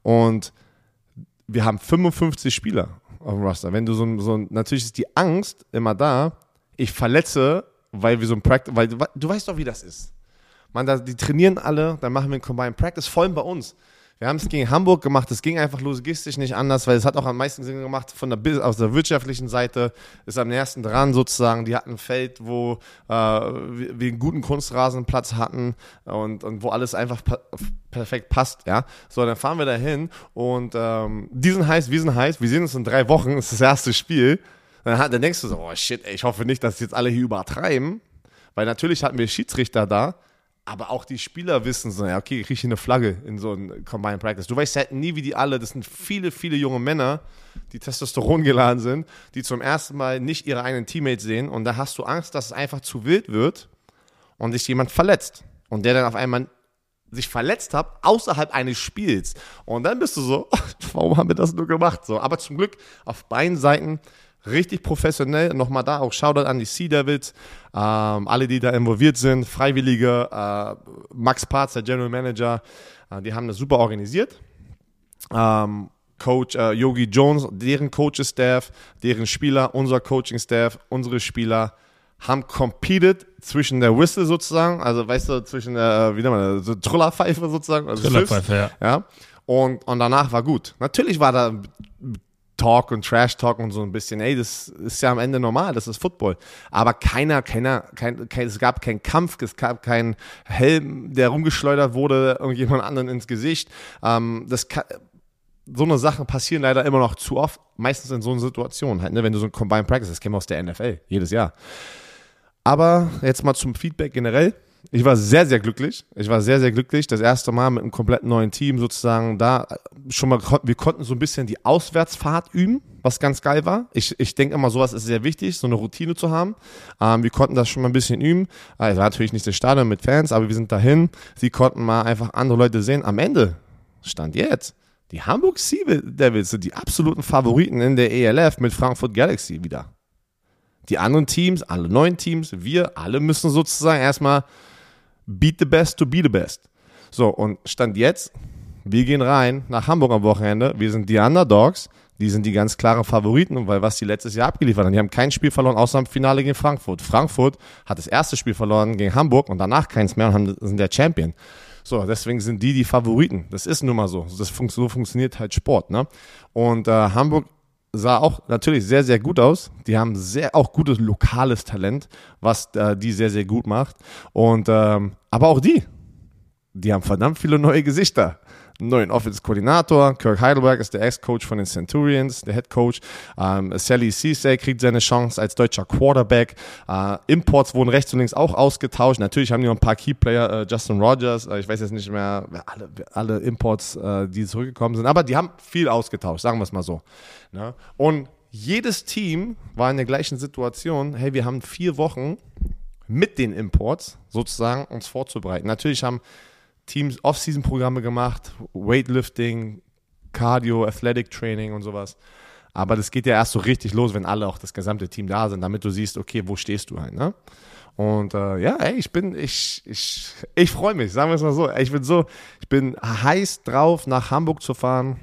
Und wir haben 55 Spieler auf dem Roster. Wenn du so, so natürlich ist die Angst immer da, ich verletze, weil wir so ein Practice, weil du weißt doch, wie das ist. Man, da, die trainieren alle, dann machen wir ein Combined Practice, vor allem bei uns. Wir haben es gegen Hamburg gemacht, es ging einfach logistisch nicht anders, weil es hat auch am meisten Sinn gemacht von der, aus der wirtschaftlichen Seite, ist am nächsten dran sozusagen. Die hatten ein Feld, wo äh, wir, einen guten Kunstrasenplatz hatten und, und wo alles einfach perfekt passt, ja. So, dann fahren wir dahin und ähm, die sind heiß, wir sind heiß, wir sehen uns in drei Wochen, das ist das erste Spiel. Dann, dann denkst du so, oh shit, ey, ich hoffe nicht, dass jetzt alle hier übertreiben, weil natürlich hatten wir Schiedsrichter da, aber auch die Spieler wissen so, ja, okay, ich kriege hier eine Flagge in so ein Combined Practice. Du weißt halt nie, wie die alle, das sind viele, viele junge Männer, die Testosteron geladen sind, die zum ersten Mal nicht ihre eigenen Teammates sehen und da hast du Angst, dass es einfach zu wild wird und sich jemand verletzt. Und der dann auf einmal sich verletzt hat, außerhalb eines Spiels. Und dann bist du so, warum haben wir das nur gemacht? So, aber zum Glück auf beiden Seiten richtig professionell. Nochmal da auch Shoutout an die Sea Devils, ähm, alle, die da involviert sind, Freiwillige, äh, Max Parz, der General Manager, äh, die haben das super organisiert. Ähm, Coach äh, Yogi Jones, deren Coaching-Staff, deren Spieler, unser Coaching-Staff, unsere Spieler haben competed zwischen der Whistle sozusagen, also weißt du, zwischen der, wie nennt man das, so Trüllerpfeife sozusagen. Also Trüllerpfeife, ja. ja. Und, und danach war gut. Natürlich war da Talk und Trash Talk und so ein bisschen, ey, das ist ja am Ende normal, das ist Football. Aber keiner, keiner, kein, kein, es gab keinen Kampf, es gab keinen Helm, der rumgeschleudert wurde, irgendjemand anderen ins Gesicht. Ähm, das kann, so eine Sache passieren leider immer noch zu oft, meistens in so einer Situation halt, ne, wenn du so ein Combined Practice, das wir aus der NFL, jedes Jahr. Aber jetzt mal zum Feedback generell. Ich war sehr, sehr glücklich. Ich war sehr, sehr glücklich. Das erste Mal mit einem komplett neuen Team sozusagen da schon mal, wir konnten so ein bisschen die Auswärtsfahrt üben, was ganz geil war. Ich, ich denke immer, sowas ist sehr wichtig, so eine Routine zu haben. Ähm, wir konnten das schon mal ein bisschen üben. Also natürlich nicht das Stadion mit Fans, aber wir sind dahin. Sie konnten mal einfach andere Leute sehen. Am Ende stand jetzt die Hamburg Sea Devils sind die absoluten Favoriten in der ELF mit Frankfurt Galaxy wieder. Die anderen Teams, alle neuen Teams, wir alle müssen sozusagen erstmal beat the best to be the best. So, und Stand jetzt, wir gehen rein nach Hamburg am Wochenende. Wir sind die Underdogs. Die sind die ganz klaren Favoriten, weil was die letztes Jahr abgeliefert haben. Die haben kein Spiel verloren, außer im Finale gegen Frankfurt. Frankfurt hat das erste Spiel verloren gegen Hamburg und danach keins mehr und haben, sind der Champion. So, deswegen sind die die Favoriten. Das ist nun mal so. Das fun so funktioniert halt Sport. Ne? Und äh, Hamburg sah auch natürlich sehr, sehr gut aus. Die haben sehr auch gutes lokales Talent, was äh, die sehr, sehr gut macht. Und ähm, aber auch die, die haben verdammt viele neue Gesichter neuen Offense-Koordinator. Kirk Heidelberg ist der Ex-Coach von den Centurions, der Head Coach. Ähm, Sally Ceesay kriegt seine Chance als deutscher Quarterback. Äh, Imports wurden rechts und links auch ausgetauscht. Natürlich haben die noch ein paar Key-Player, äh, Justin Rogers, äh, ich weiß jetzt nicht mehr, alle, alle Imports, äh, die zurückgekommen sind, aber die haben viel ausgetauscht, sagen wir es mal so. Ne? Und jedes Team war in der gleichen Situation. Hey, wir haben vier Wochen mit den Imports sozusagen uns vorzubereiten. Natürlich haben Teams Off-Season-Programme gemacht, Weightlifting, Cardio, Athletic Training und sowas. Aber das geht ja erst so richtig los, wenn alle, auch das gesamte Team da sind, damit du siehst, okay, wo stehst du halt, ne? Und äh, ja, ey, ich bin, ich, ich, ich freue mich, sagen wir es mal so. Ich bin so, ich bin heiß drauf, nach Hamburg zu fahren,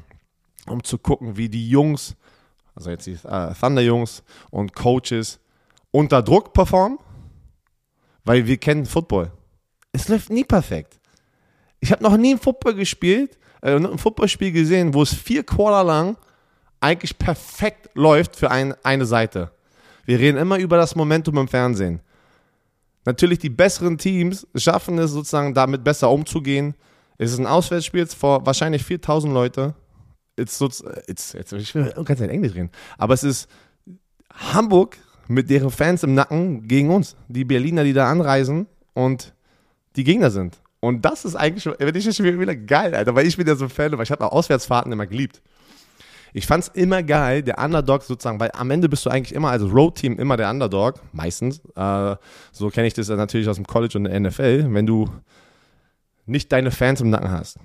um zu gucken, wie die Jungs, also jetzt die äh, Thunder-Jungs und Coaches unter Druck performen, weil wir kennen Football. Es läuft nie perfekt. Ich habe noch nie ein Football gespielt, äh, ein Footballspiel gesehen, wo es vier Quarter lang eigentlich perfekt läuft für ein, eine Seite. Wir reden immer über das Momentum im Fernsehen. Natürlich die besseren Teams schaffen es sozusagen damit besser umzugehen. Es ist ein Auswärtsspiel vor wahrscheinlich 4000 Leute. It's, it's, it's, ich will ganz in Englisch reden. Aber es ist Hamburg mit deren Fans im Nacken gegen uns. Die Berliner, die da anreisen und die Gegner sind. Und das ist eigentlich schon, wenn ich schon wieder geil, Alter, weil ich bin ja so ein Fan, weil ich habe auch Auswärtsfahrten immer geliebt. Ich fand es immer geil, der Underdog sozusagen, weil am Ende bist du eigentlich immer als Road-Team immer der Underdog, meistens. Äh, so kenne ich das natürlich aus dem College und der NFL, wenn du nicht deine Fans im Nacken hast.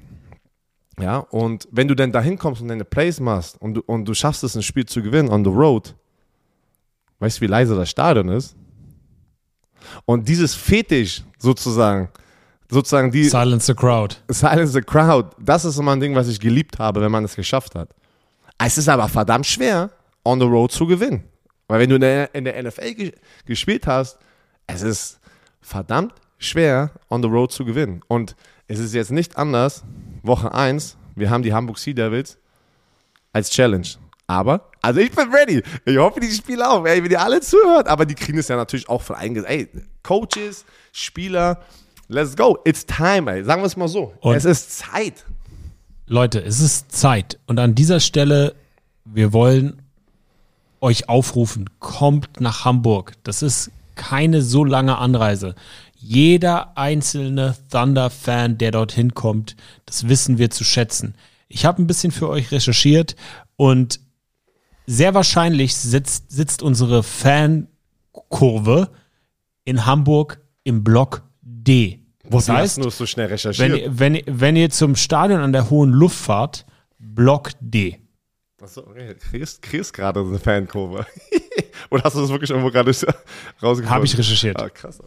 Ja, und wenn du dann dahin kommst und deine Plays machst und du, und du schaffst es, ein Spiel zu gewinnen on the road, weißt du, wie leise das Stadion ist? Und dieses Fetisch sozusagen, sozusagen die. Silence the crowd. Silence the crowd. Das ist immer ein Ding, was ich geliebt habe, wenn man es geschafft hat. Es ist aber verdammt schwer, on the road zu gewinnen. Weil wenn du in der, in der NFL gespielt hast, es ist verdammt schwer, on the road zu gewinnen. Und es ist jetzt nicht anders. Woche 1, wir haben die Hamburg Sea Devils als Challenge. Aber, also ich bin ready. Ich hoffe, die spielen auch, ey, wenn ihr alle zuhört. Aber die kriegen es ja natürlich auch von eingesetzt. Ey, Coaches, Spieler, let's go. It's time, ey. Sagen wir es mal so. Und es ist Zeit. Leute, es ist Zeit. Und an dieser Stelle, wir wollen euch aufrufen, kommt nach Hamburg. Das ist keine so lange Anreise. Jeder einzelne Thunder-Fan, der dorthin kommt, das wissen wir zu schätzen. Ich habe ein bisschen für euch recherchiert und sehr wahrscheinlich sitzt, sitzt unsere Fankurve in Hamburg im Block D. Das heißt, nur so schnell recherchiert. Wenn, wenn, wenn ihr zum Stadion an der Hohen Luft fahrt, Block D. Achso, kriegst, kriegst gerade eine Fankurve. Oder hast du das wirklich irgendwo gerade rausgefunden? Habe ich recherchiert. Ah, krass.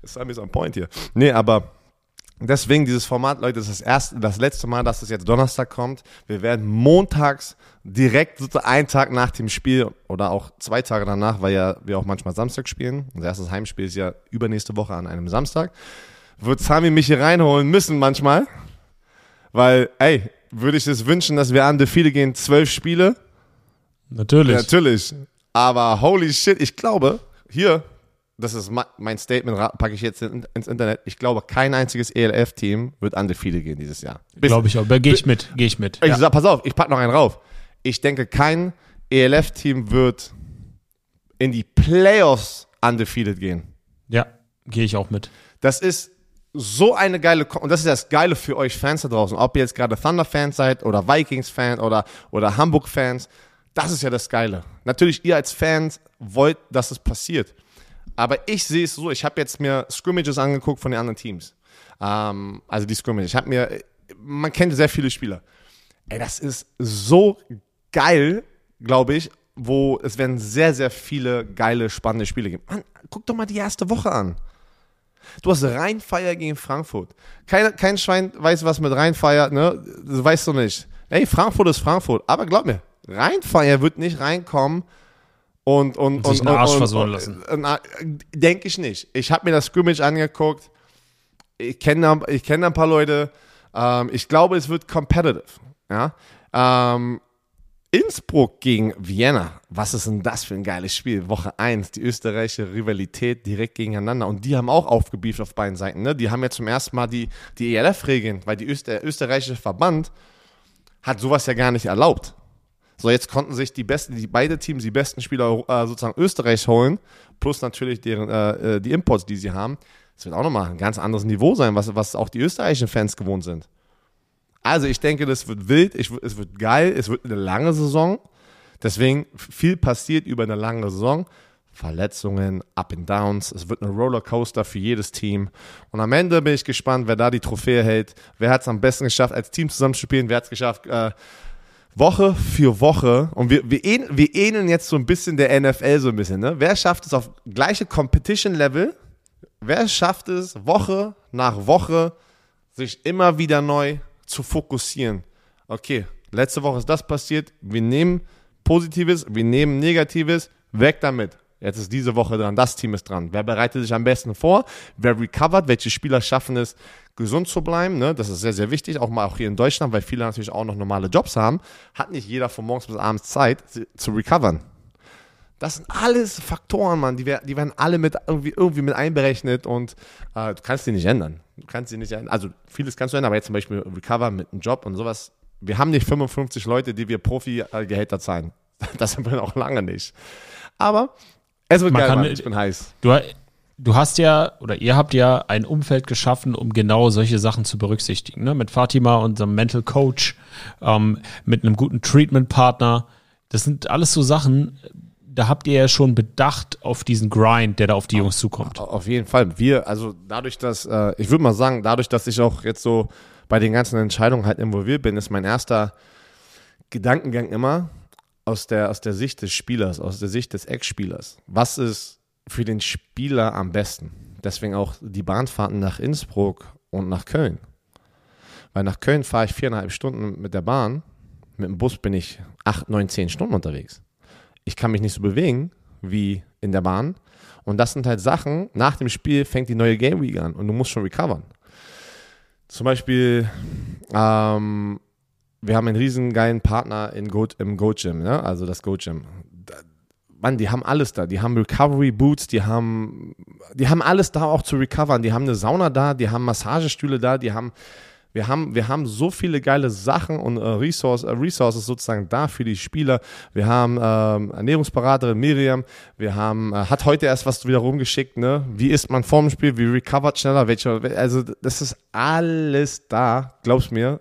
Das ist on point hier. Nee, aber deswegen dieses Format, Leute, das ist das erste, das letzte Mal, dass es jetzt Donnerstag kommt. Wir werden montags direkt sozusagen einen Tag nach dem Spiel oder auch zwei Tage danach, weil ja wir auch manchmal Samstag spielen. Unser erstes Heimspiel ist ja übernächste Woche an einem Samstag wird Sami mich hier reinholen müssen manchmal. Weil, ey, würde ich es wünschen, dass wir an Defile gehen, zwölf Spiele? Natürlich. Ja, natürlich. Aber holy shit, ich glaube, hier, das ist mein Statement, packe ich jetzt ins Internet. Ich glaube, kein einziges ELF-Team wird an Defile gehen dieses Jahr. Glaube ich auch. Gehe ich mit, gehe ich mit. Ich ja. sag, pass auf, ich packe noch einen rauf. Ich denke, kein ELF-Team wird in die Playoffs undefeated gehen. Ja, gehe ich auch mit. Das ist so eine geile, und das ist das Geile für euch Fans da draußen, ob ihr jetzt gerade Thunder-Fans seid oder Vikings-Fans oder, oder Hamburg-Fans, das ist ja das Geile. Natürlich, ihr als Fans wollt, dass es passiert. Aber ich sehe es so, ich habe jetzt mir Scrimmages angeguckt von den anderen Teams. Ähm, also die Scrimmages. Ich habe mir, man kennt sehr viele Spieler. Ey, das ist so geil, glaube ich, wo es werden sehr, sehr viele geile, spannende Spiele geben. Mann, guck doch mal die erste Woche an. Du hast Rheinfeier gegen Frankfurt. Kein, kein Schwein weiß, was mit Rheinfeier, ne? Das weißt du nicht. Ey, Frankfurt ist Frankfurt. Aber glaub mir, Rheinfeier wird nicht reinkommen und, und, und, sich und, einen Arsch und, versohlen lassen. Denke ich nicht. Ich habe mir das Scrimmage angeguckt. Ich kenne ich kenn ein paar Leute. Ähm, ich glaube, es wird competitive. Ja. Ähm, Innsbruck gegen Vienna. Was ist denn das für ein geiles Spiel? Woche 1, die österreichische Rivalität direkt gegeneinander. Und die haben auch aufgebieft auf beiden Seiten. Ne? Die haben ja zum ersten Mal die, die ELF-Regeln, weil Öster österreichische Verband hat sowas ja gar nicht erlaubt. So, jetzt konnten sich die besten, die beide Teams die besten Spieler äh, sozusagen Österreich holen, plus natürlich deren, äh, äh die Imports, die sie haben. Das wird auch nochmal ein ganz anderes Niveau sein, was, was auch die österreichischen Fans gewohnt sind. Also ich denke, das wird wild, ich, es wird geil, es wird eine lange Saison. Deswegen viel passiert über eine lange Saison. Verletzungen, Up and Downs. Es wird ein Rollercoaster für jedes Team. Und am Ende bin ich gespannt, wer da die Trophäe hält. Wer hat es am besten geschafft, als Team zusammenzuspielen? Wer hat es geschafft, äh, Woche für Woche? Und wir, wir, ähn, wir ähneln jetzt so ein bisschen der NFL so ein bisschen. Ne? Wer schafft es auf gleiche Competition-Level? Wer schafft es Woche nach Woche, sich immer wieder neu zu fokussieren. Okay, letzte Woche ist das passiert. Wir nehmen Positives, wir nehmen Negatives, weg damit. Jetzt ist diese Woche dran, das Team ist dran. Wer bereitet sich am besten vor? Wer recovert? Welche Spieler schaffen es, gesund zu bleiben? Ne? Das ist sehr, sehr wichtig, auch mal auch hier in Deutschland, weil viele natürlich auch noch normale Jobs haben. Hat nicht jeder von morgens bis abends Zeit zu recovern. Das sind alles Faktoren, Mann. Die, die werden alle mit irgendwie, irgendwie mit einberechnet und äh, du kannst die nicht ändern. Du kannst die nicht ändern. Also vieles kannst du ändern, aber jetzt zum Beispiel Recover mit einem Job und sowas. Wir haben nicht 55 Leute, die wir Profi-Gehälter zahlen. Das sind wir auch lange nicht. Aber es wird Man geil, Mann. Ich bin heiß. Du, du hast ja, oder ihr habt ja ein Umfeld geschaffen, um genau solche Sachen zu berücksichtigen. Ne? Mit Fatima, unserem Mental Coach, ähm, mit einem guten Treatment-Partner. Das sind alles so Sachen, da habt ihr ja schon bedacht auf diesen Grind, der da auf die Jungs zukommt. Auf jeden Fall. Wir, also dadurch, dass, äh, ich würde mal sagen, dadurch, dass ich auch jetzt so bei den ganzen Entscheidungen halt involviert bin, ist mein erster Gedankengang immer aus der, aus der Sicht des Spielers, aus der Sicht des Ex-Spielers. Was ist für den Spieler am besten? Deswegen auch die Bahnfahrten nach Innsbruck und nach Köln. Weil nach Köln fahre ich viereinhalb Stunden mit der Bahn, mit dem Bus bin ich acht, neun, zehn Stunden unterwegs ich kann mich nicht so bewegen wie in der Bahn. Und das sind halt Sachen, nach dem Spiel fängt die neue Game Week an und du musst schon recovern. Zum Beispiel, ähm, wir haben einen riesen geilen Partner in Go, im Go Gym, ne? also das Go Gym. Mann, die haben alles da. Die haben Recovery Boots, die haben, die haben alles da auch zu recovern. Die haben eine Sauna da, die haben Massagestühle da, die haben wir haben, wir haben so viele geile Sachen und äh, Resource, äh, Resources sozusagen da für die Spieler. Wir haben ähm, Ernährungsberaterin Miriam, wir haben, äh, hat heute erst was wieder rumgeschickt, ne? Wie ist man vorm Spiel, wie recovert schneller, welche, also das ist alles da, glaub's mir.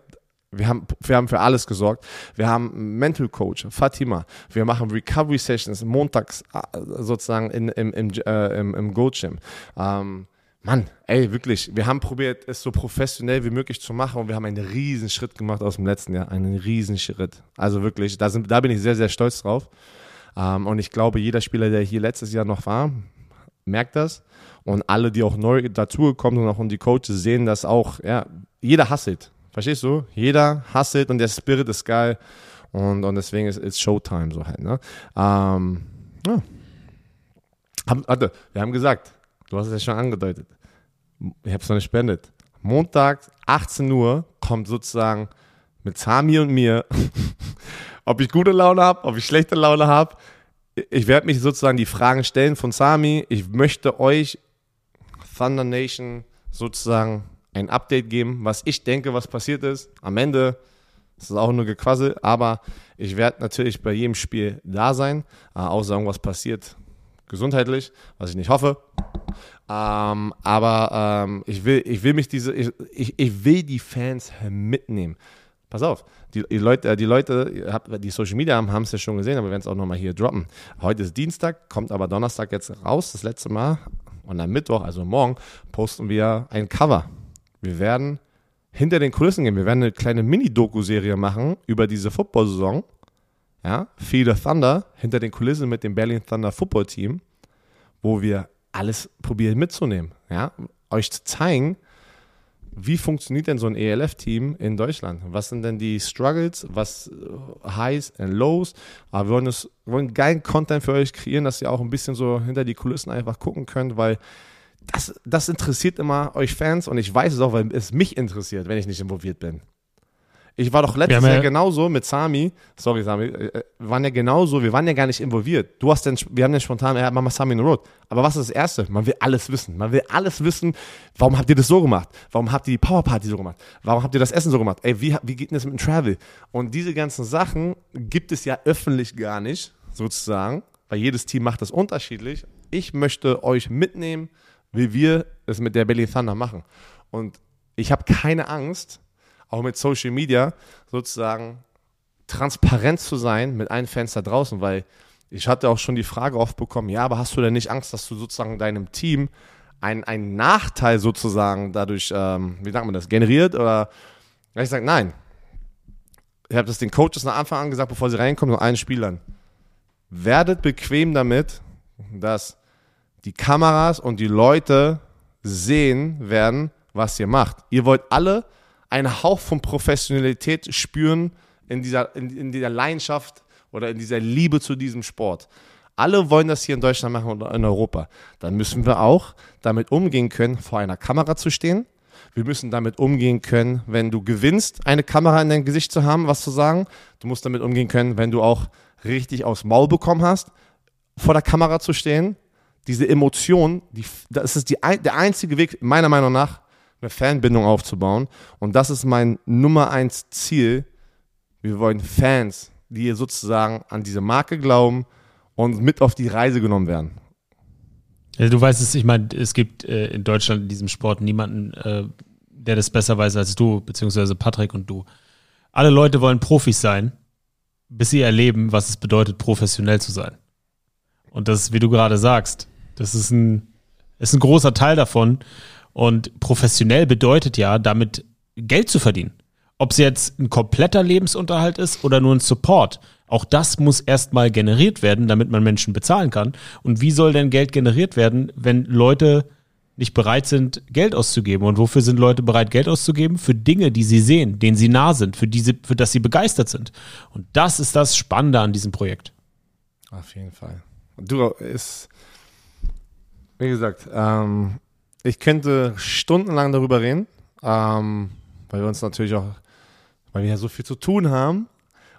Wir haben, wir haben für alles gesorgt. Wir haben Mental Coach, Fatima. Wir machen Recovery Sessions montags äh, sozusagen in, im, im, äh, im, im Go Gym. Ähm, Mann, ey, wirklich, wir haben probiert, es so professionell wie möglich zu machen und wir haben einen riesen Schritt gemacht aus dem letzten Jahr. Einen riesen Schritt. Also wirklich, da, sind, da bin ich sehr, sehr stolz drauf. Ähm, und ich glaube, jeder Spieler, der hier letztes Jahr noch war, merkt das. Und alle, die auch neu dazugekommen sind, auch und die Coaches sehen das auch. Ja, jeder hasselt. Verstehst du? Jeder hasselt und der Spirit ist geil. Und, und deswegen ist es Showtime so halt. Ne? Ähm, ja. warte, wir haben gesagt, Du hast es ja schon angedeutet. Ich habe es noch nicht spendet. Montag, 18 Uhr, kommt sozusagen mit Sami und mir, ob ich gute Laune habe, ob ich schlechte Laune habe. Ich werde mich sozusagen die Fragen stellen von Sami. Ich möchte euch, Thunder Nation, sozusagen ein Update geben, was ich denke, was passiert ist. Am Ende ist es auch nur Gequassel, aber ich werde natürlich bei jedem Spiel da sein, äh, sagen, was passiert gesundheitlich, was ich nicht hoffe. Ähm, aber ähm, ich, will, ich will mich diese, ich, ich, ich will die Fans mitnehmen. Pass auf, die, die Leute, die Leute, die Social Media haben, haben es ja schon gesehen, aber wir werden es auch nochmal hier droppen. Heute ist Dienstag, kommt aber Donnerstag jetzt raus, das letzte Mal. Und am Mittwoch, also morgen, posten wir ein Cover. Wir werden hinter den Kulissen gehen. Wir werden eine kleine Mini-Doku-Serie machen über diese Football-Saison ja, the Thunder, hinter den Kulissen mit dem Berlin Thunder Football Team, wo wir alles probieren mitzunehmen, ja, euch zu zeigen, wie funktioniert denn so ein ELF-Team in Deutschland? Was sind denn die Struggles, was äh, Highs und Lows? Aber wir wollen, das, wollen geilen Content für euch kreieren, dass ihr auch ein bisschen so hinter die Kulissen einfach gucken könnt, weil das, das interessiert immer euch Fans und ich weiß es auch, weil es mich interessiert, wenn ich nicht involviert bin. Ich war doch letztes Jahr ja genauso mit Sami. Sorry, Sami. Äh, äh, wir waren ja genauso, wir waren ja gar nicht involviert. Du hast den, wir haben den spontan, ja, Mama Sami in the Road. Aber was ist das Erste? Man will alles wissen. Man will alles wissen. Warum habt ihr das so gemacht? Warum habt ihr die Powerparty so gemacht? Warum habt ihr das Essen so gemacht? Ey, wie, wie geht denn das mit dem Travel? Und diese ganzen Sachen gibt es ja öffentlich gar nicht, sozusagen. Weil jedes Team macht das unterschiedlich. Ich möchte euch mitnehmen, wie wir es mit der Belly Thunder machen. Und ich habe keine Angst, auch mit Social Media sozusagen transparent zu sein mit allen Fans da draußen, weil ich hatte auch schon die Frage oft bekommen, ja, aber hast du denn nicht Angst, dass du sozusagen deinem Team einen, einen Nachteil sozusagen dadurch, ähm, wie sagt man das, generiert? Oder ich sage, nein. Ich habe das den Coaches nach Anfang an gesagt, bevor sie reinkommen, nur allen Spielern. Werdet bequem damit, dass die Kameras und die Leute sehen werden, was ihr macht. Ihr wollt alle einen Hauch von Professionalität spüren in dieser, in, in dieser Leidenschaft oder in dieser Liebe zu diesem Sport. Alle wollen das hier in Deutschland machen oder in Europa. Dann müssen wir auch damit umgehen können, vor einer Kamera zu stehen. Wir müssen damit umgehen können, wenn du gewinnst, eine Kamera in dein Gesicht zu haben, was zu sagen. Du musst damit umgehen können, wenn du auch richtig aufs Maul bekommen hast, vor der Kamera zu stehen, diese Emotion, die, das ist die, der einzige Weg, meiner Meinung nach, eine Fanbindung aufzubauen. Und das ist mein Nummer eins Ziel. Wir wollen Fans, die sozusagen an diese Marke glauben und mit auf die Reise genommen werden. Ja, du weißt es, ich meine, es gibt äh, in Deutschland in diesem Sport niemanden, äh, der das besser weiß als du, beziehungsweise Patrick und du. Alle Leute wollen Profis sein, bis sie erleben, was es bedeutet, professionell zu sein. Und das, wie du gerade sagst, das ist ein, ist ein großer Teil davon. Und professionell bedeutet ja, damit Geld zu verdienen. Ob es jetzt ein kompletter Lebensunterhalt ist oder nur ein Support. Auch das muss erstmal generiert werden, damit man Menschen bezahlen kann. Und wie soll denn Geld generiert werden, wenn Leute nicht bereit sind, Geld auszugeben? Und wofür sind Leute bereit, Geld auszugeben? Für Dinge, die sie sehen, denen sie nah sind, für, diese, für das sie begeistert sind. Und das ist das Spannende an diesem Projekt. Auf jeden Fall. Du, ist, wie gesagt, ähm, ich könnte stundenlang darüber reden, ähm, weil wir uns natürlich auch, weil wir ja so viel zu tun haben.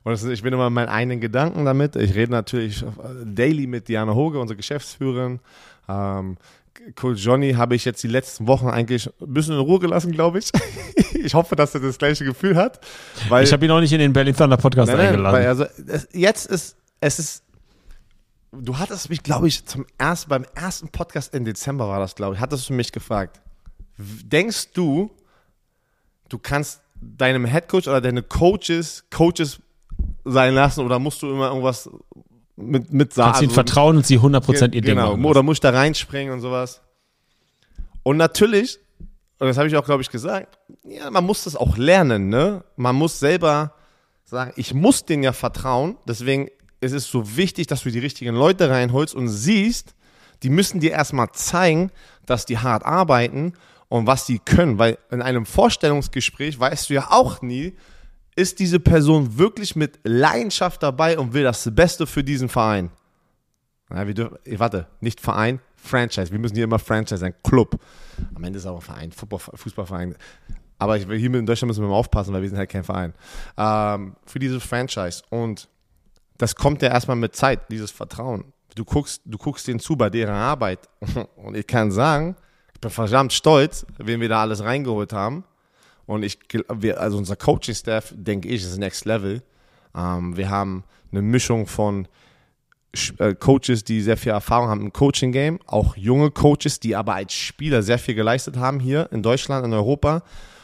Und ist, ich bin immer in meinen eigenen Gedanken damit. Ich rede natürlich daily mit Diana Hoge, unsere Geschäftsführerin. Ähm, Cool Johnny habe ich jetzt die letzten Wochen eigentlich ein bisschen in Ruhe gelassen, glaube ich. ich hoffe, dass er das gleiche Gefühl hat. Ich habe ihn auch nicht in den Berlin Thunder Podcast nein, nein, eingeladen. Also, jetzt ist, es ist du hattest mich, glaube ich, zum ersten, beim ersten Podcast im Dezember war das, glaube ich, hattest du mich gefragt. Denkst du, du kannst deinem Headcoach oder deine Coaches, Coaches sein lassen oder musst du immer irgendwas mit, mit sagen? Kannst ihnen also, vertrauen und sie 100% ihr genau, Ding machen. Oder musst du da reinspringen und sowas. Und natürlich, und das habe ich auch, glaube ich, gesagt, ja, man muss das auch lernen, ne? Man muss selber sagen, ich muss denen ja vertrauen, deswegen es ist so wichtig, dass du die richtigen Leute reinholst und siehst, die müssen dir erstmal zeigen, dass die hart arbeiten und was sie können. Weil in einem Vorstellungsgespräch weißt du ja auch nie, ist diese Person wirklich mit Leidenschaft dabei und will das Beste für diesen Verein. Ja, wir dürfen, warte, nicht Verein, Franchise. Wir müssen hier immer Franchise sein, Club. Am Ende ist es ein Verein, Fußball, Fußballverein. Aber hier in Deutschland müssen wir mal aufpassen, weil wir sind halt kein Verein. Ähm, für diese Franchise. Und das kommt ja erstmal mit Zeit, dieses Vertrauen. Du guckst, du guckst denen zu bei deren Arbeit. Und ich kann sagen, ich bin verdammt stolz, wen wir da alles reingeholt haben. Und ich, wir, also unser Coaching-Staff, denke ich, ist Next Level. Ähm, wir haben eine Mischung von äh, Coaches, die sehr viel Erfahrung haben im Coaching-Game, auch junge Coaches, die aber als Spieler sehr viel geleistet haben hier in Deutschland, in Europa.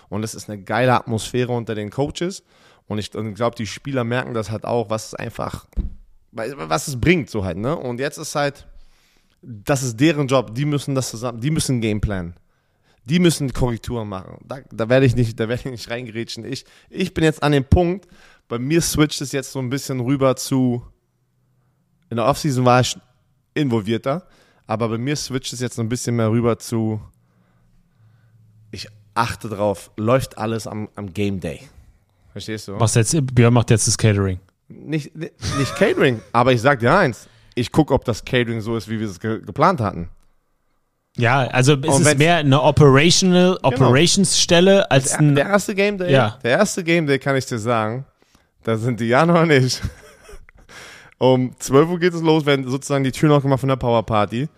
Und es ist eine geile Atmosphäre unter den Coaches. Und ich, glaube, die Spieler merken das halt auch, was es einfach, was es bringt, so halt, ne? Und jetzt ist halt, das ist deren Job, die müssen das zusammen, die müssen Gameplan. Die müssen Korrekturen machen. Da, da werde ich nicht, da werde ich nicht reingerätschen. Ich, ich bin jetzt an dem Punkt, bei mir switcht es jetzt so ein bisschen rüber zu, in der Offseason war ich involvierter, aber bei mir switcht es jetzt so ein bisschen mehr rüber zu, ich achte drauf, läuft alles am, am Game Day. Verstehst du? Was jetzt, Björn macht jetzt das Catering. Nicht, nicht, Catering, aber ich sag dir eins. Ich gucke, ob das Catering so ist, wie wir es ge geplant hatten. Ja, also es ist mehr eine Operational, genau. Operationsstelle als ein. Der erste Game Day, ja. der erste Game Day kann ich dir sagen, da sind die Jana und ich. um 12 Uhr geht es los, werden sozusagen die Tür noch gemacht von der Power Party.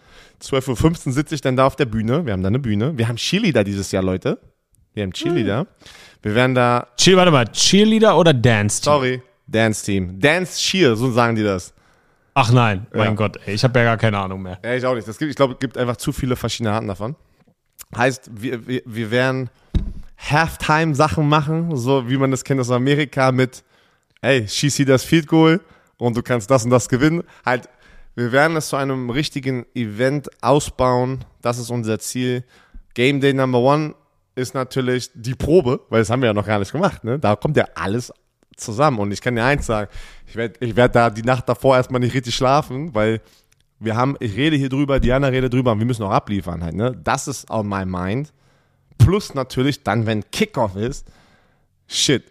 12.15 Uhr sitze ich dann da auf der Bühne. Wir haben da eine Bühne. Wir haben Chili da dieses Jahr, Leute. Wir haben Chili mhm. da. Wir werden da. Chill, warte mal, Cheerleader oder Dance Team? Sorry, Dance Team. Dance Cheer, so sagen die das. Ach nein, mein ja. Gott, ey, ich habe ja gar keine Ahnung mehr. Ja, ich auch nicht. Das gibt, ich glaube, es gibt einfach zu viele verschiedene Arten davon. Heißt, wir, wir, wir werden Halftime-Sachen machen, so wie man das kennt aus Amerika mit, ey, schieß hier das Field Goal und du kannst das und das gewinnen. Halt, wir werden es zu einem richtigen Event ausbauen. Das ist unser Ziel. Game Day Number One ist natürlich die Probe, weil das haben wir ja noch gar nicht gemacht. Ne? Da kommt ja alles zusammen. Und ich kann dir eins sagen, ich werde ich werd da die Nacht davor erstmal nicht richtig schlafen, weil wir haben, ich rede hier drüber, Diana redet drüber und wir müssen auch abliefern halt. Ne? Das ist on my mind. Plus natürlich dann, wenn Kickoff ist, shit,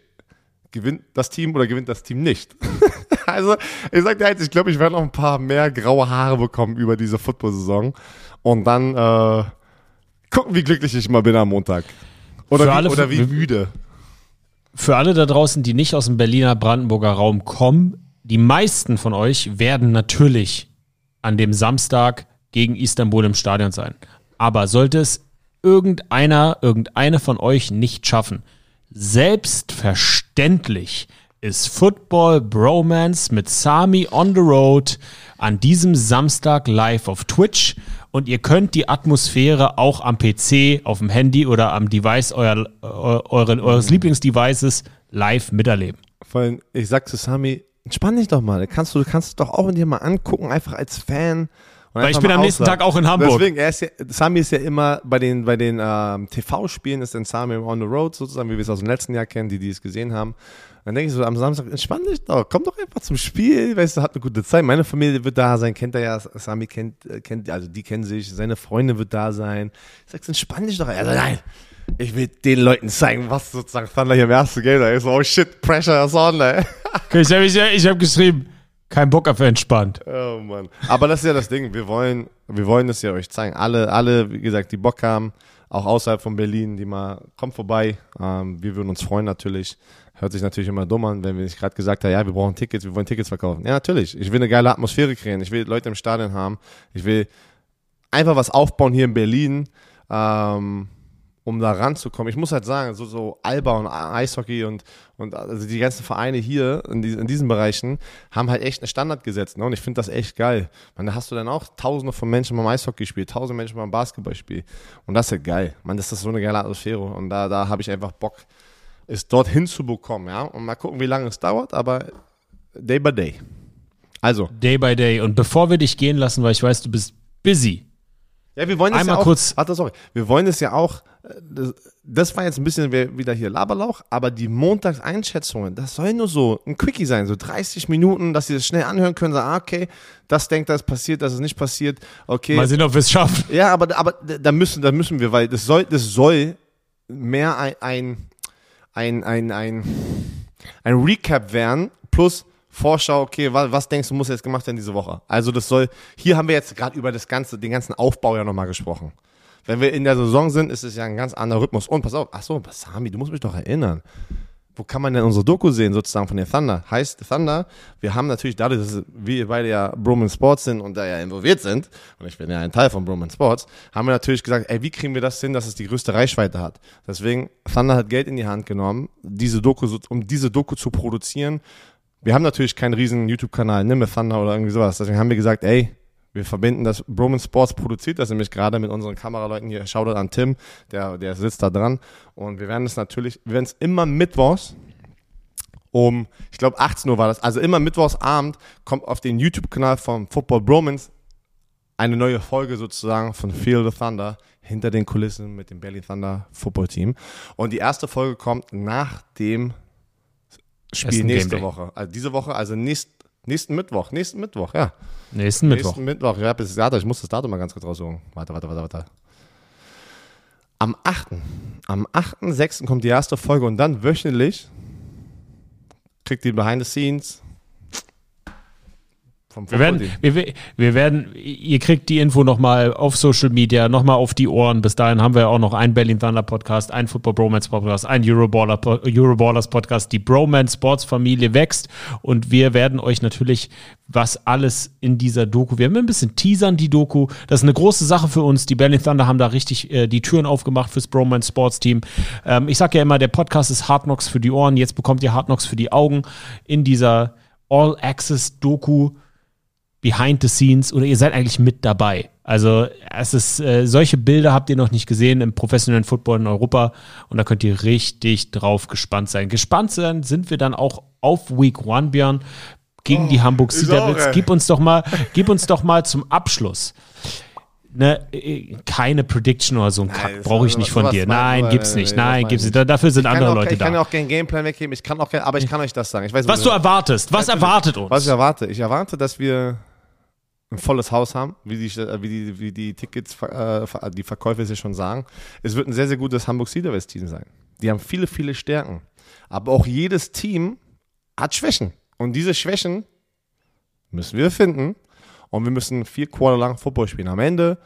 gewinnt das Team oder gewinnt das Team nicht. also, ich sag dir eins, ich glaube, ich werde noch ein paar mehr graue Haare bekommen über diese Football-Saison. Und dann, äh, Gucken, wie glücklich ich mal bin am Montag. Oder, wie, alle, oder wie müde. Für alle da draußen, die nicht aus dem Berliner Brandenburger Raum kommen, die meisten von euch werden natürlich an dem Samstag gegen Istanbul im Stadion sein. Aber sollte es irgendeiner, irgendeine von euch nicht schaffen, selbstverständlich ist Football Bromance mit Sami on the Road an diesem Samstag live auf Twitch und ihr könnt die Atmosphäre auch am PC, auf dem Handy oder am Device euer, euren, eures Lieblingsdevices live miterleben. Vor allem, ich sag zu Sami, entspann dich doch mal. Kannst du kannst doch auch in dir mal angucken, einfach als Fan. Weil ich bin am nächsten Tag auch in Hamburg. Deswegen, er ist ja, Sami ist ja immer bei den, bei den ähm, TV-Spielen, ist dann Sami on the road sozusagen, wie wir es aus dem letzten Jahr kennen, die, die es gesehen haben. Dann denke ich so am Samstag, entspann dich doch, komm doch einfach zum Spiel, weißt du, hat eine gute Zeit. Meine Familie wird da sein, kennt er ja, Sami kennt, äh, kennt, also die kennen sich, seine Freundin wird da sein. Ich sag, entspann dich doch. Er sagt, nein, ich will den Leuten zeigen, was sozusagen Thunder hier im ersten Game da ist. Oh shit, Pressure is on, ey. ich habe ich hab geschrieben, kein Bock auf entspannt. Oh Mann. Aber das ist ja das Ding, wir wollen, wir wollen das ja euch zeigen. Alle, alle, wie gesagt, die Bock haben, auch außerhalb von Berlin, die mal, kommt vorbei. Ähm, wir würden uns freuen natürlich. Hört sich natürlich immer dumm an, wenn nicht gerade gesagt haben, ja, wir brauchen Tickets, wir wollen Tickets verkaufen. Ja, natürlich. Ich will eine geile Atmosphäre kreieren. Ich will Leute im Stadion haben. Ich will einfach was aufbauen hier in Berlin. Ähm, um da ranzukommen. Ich muss halt sagen, so, so Alba und Eishockey und, und also die ganzen Vereine hier in, die, in diesen Bereichen haben halt echt einen Standard gesetzt. Ne? Und ich finde das echt geil. Man, da hast du dann auch tausende von Menschen beim Eishockey spielen, tausende Menschen beim Basketballspiel. Und das ist halt geil. Man, das ist so eine geile Atmosphäre. Und da, da habe ich einfach Bock, es dort hinzubekommen. Ja? Und mal gucken, wie lange es dauert, aber day by day. Also. Day by day. Und bevor wir dich gehen lassen, weil ich weiß, du bist busy. Ja, wir wollen das Einmal ja auch, kurz. Warte, sorry. Wir wollen es ja auch das, das war jetzt ein bisschen wieder hier Laberlauch, aber die Montagseinschätzungen, das soll nur so ein Quickie sein, so 30 Minuten, dass sie das schnell anhören können, sagen, ah, okay, das denkt, das passiert, das ist nicht passiert, okay. Mal sehen, ob wir es schaffen. Ja, aber, aber da müssen, da müssen wir, weil das soll, das soll mehr ein, ein, ein, ein, ein, ein Recap werden, plus Vorschau, okay, was, was denkst du, muss jetzt gemacht werden diese Woche? Also das soll, hier haben wir jetzt gerade über das ganze, den ganzen Aufbau ja nochmal gesprochen. Wenn wir in der Saison sind, ist es ja ein ganz anderer Rhythmus. Und pass auf, ach so, Sami, du musst mich doch erinnern. Wo kann man denn unsere Doku sehen, sozusagen von den Thunder? Heißt Thunder, wir haben natürlich dadurch, dass wir beide ja Broman Sports sind und da ja involviert sind, und ich bin ja ein Teil von Broman Sports, haben wir natürlich gesagt, ey, wie kriegen wir das hin, dass es die größte Reichweite hat? Deswegen, Thunder hat Geld in die Hand genommen, diese Doku, um diese Doku zu produzieren. Wir haben natürlich keinen riesen YouTube-Kanal, nimm Thunder oder irgendwie sowas. Deswegen haben wir gesagt, ey, wir verbinden das, Broman Sports produziert das nämlich gerade mit unseren Kameraleuten hier. Shoutout an Tim, der, der sitzt da dran. Und wir werden es natürlich, wir werden es immer mittwochs um, ich glaube 18 Uhr war das, also immer mittwochsabend kommt auf den YouTube-Kanal von Football Bromans eine neue Folge sozusagen von Feel the Thunder hinter den Kulissen mit dem Berlin Thunder Football Team. Und die erste Folge kommt nach dem Spiel nächste Woche. Also diese Woche, also nächst, nächsten Mittwoch, nächsten Mittwoch, ja. Nächsten Mittwoch. Nächsten Mittwoch. Ja, bis Datum. Ich muss das Datum mal ganz kurz raussuchen. Warte, warte, warte, warte. Am 8. Am 8.6. kommt die erste Folge und dann wöchentlich kriegt die Behind the Scenes, wir werden, wir, wir werden, ihr kriegt die Info nochmal auf Social Media, nochmal auf die Ohren. Bis dahin haben wir auch noch einen Berlin Thunder Podcast, einen Football Bromance Podcast, einen Euroballer, Euroballers Podcast. Die Bromance Sports Familie wächst und wir werden euch natürlich was alles in dieser Doku. Wir haben ein bisschen teasern die Doku. Das ist eine große Sache für uns. Die Berlin Thunder haben da richtig äh, die Türen aufgemacht fürs Bromance Sports Team. Ähm, ich sage ja immer, der Podcast ist Hard Knocks für die Ohren. Jetzt bekommt ihr Hard Knocks für die Augen in dieser All Access Doku behind the scenes oder ihr seid eigentlich mit dabei. Also es ist, äh, solche Bilder habt ihr noch nicht gesehen im professionellen Football in Europa und da könnt ihr richtig drauf gespannt sein. Gespannt sein sind wir dann auch auf Week One, Björn, gegen oh, die Hamburg Sea Devils. Gib uns doch mal, gib uns doch mal zum Abschluss. Ne, äh, keine Prediction oder so ein Kack brauche ich nicht von dir. Nein, gibt's nicht. Nein, gibt's nicht. Dafür sind andere auch, Leute da. Ich kann auch keinen Gameplan weggeben. Ich kann auch, kein, aber ich kann euch das sagen. Weiß, was du erwartest. Was erwartet uns? Was ich erwarte? Ich erwarte, dass wir ein volles Haus haben, wie die, wie die, wie die Tickets, äh, die Verkäufer es ja schon sagen. Es wird ein sehr, sehr gutes Hamburg Devils Team sein. Die haben viele, viele Stärken. Aber auch jedes Team hat Schwächen. Und diese Schwächen müssen wir finden. Und wir müssen vier Quarter lang Football spielen. Am Ende,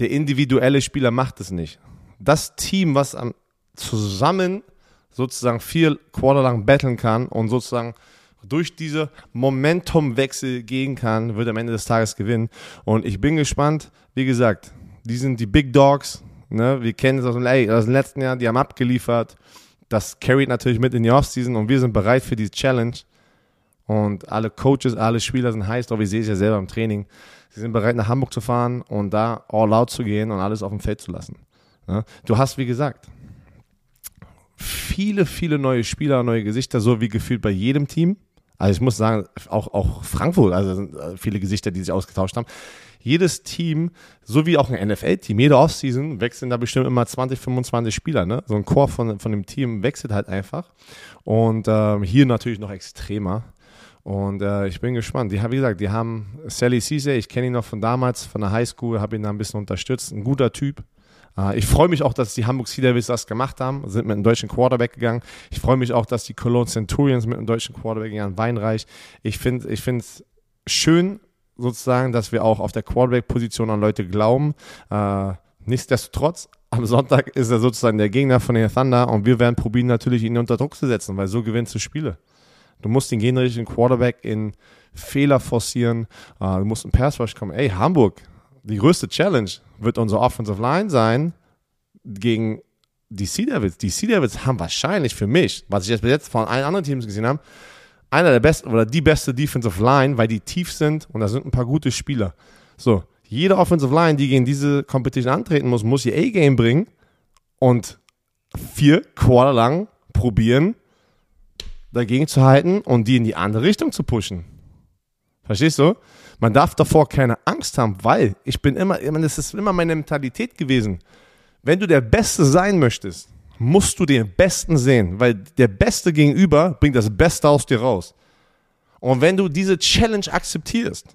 der individuelle Spieler macht es nicht. Das Team, was am, zusammen sozusagen vier Quarter lang battlen kann und sozusagen durch diese Momentumwechsel gehen kann, wird am Ende des Tages gewinnen. Und ich bin gespannt. Wie gesagt, die sind die Big Dogs. Ne? Wir kennen es aus dem, aus dem letzten Jahr, die haben abgeliefert. Das carried natürlich mit in die Offseason und wir sind bereit für die Challenge. Und alle Coaches, alle Spieler sind heiß drauf. Ich sehe es ja selber im Training. Sie sind bereit, nach Hamburg zu fahren und da all out zu gehen und alles auf dem Feld zu lassen. Ne? Du hast, wie gesagt, viele, viele neue Spieler, neue Gesichter, so wie gefühlt bei jedem Team. Also ich muss sagen, auch, auch Frankfurt, also äh, viele Gesichter, die sich ausgetauscht haben. Jedes Team, so wie auch ein NFL-Team, jede Offseason wechseln da bestimmt immer 20, 25 Spieler. Ne? So ein Core von, von dem Team wechselt halt einfach. Und ähm, hier natürlich noch extremer. Und äh, ich bin gespannt. Die, wie gesagt, die haben Sally Cisse, ich kenne ihn noch von damals, von der Highschool, habe ihn da ein bisschen unterstützt. Ein guter Typ. Äh, ich freue mich auch, dass die Hamburg Sea Devils das gemacht haben, sind mit einem deutschen Quarterback gegangen. Ich freue mich auch, dass die Cologne Centurions mit einem deutschen Quarterback gegangen, Weinreich. Ich finde ich es schön, sozusagen, dass wir auch auf der Quarterback-Position an Leute glauben. Äh, nichtsdestotrotz, am Sonntag ist er sozusagen der Gegner von den Thunder und wir werden probieren, natürlich ihn unter Druck zu setzen, weil so gewinnst du Spiele. Du musst den gegnerischen Quarterback in Fehler forcieren. Uh, du musst in Pass Rush kommen. Ey, Hamburg, die größte Challenge wird unsere Offensive Line sein gegen die Sea Devils. Die Sea Devils haben wahrscheinlich für mich, was ich jetzt bis jetzt von allen anderen Teams gesehen habe, einer der besten oder die beste Defensive Line, weil die tief sind und da sind ein paar gute Spieler. So, jede Offensive Line, die gegen diese Competition antreten muss, muss ihr A-Game bringen und vier Quarter lang probieren, dagegen zu halten und die in die andere Richtung zu pushen. Verstehst du? Man darf davor keine Angst haben, weil ich bin immer, ich meine, das ist immer meine Mentalität gewesen. Wenn du der Beste sein möchtest, musst du den Besten sehen, weil der Beste gegenüber bringt das Beste aus dir raus. Und wenn du diese Challenge akzeptierst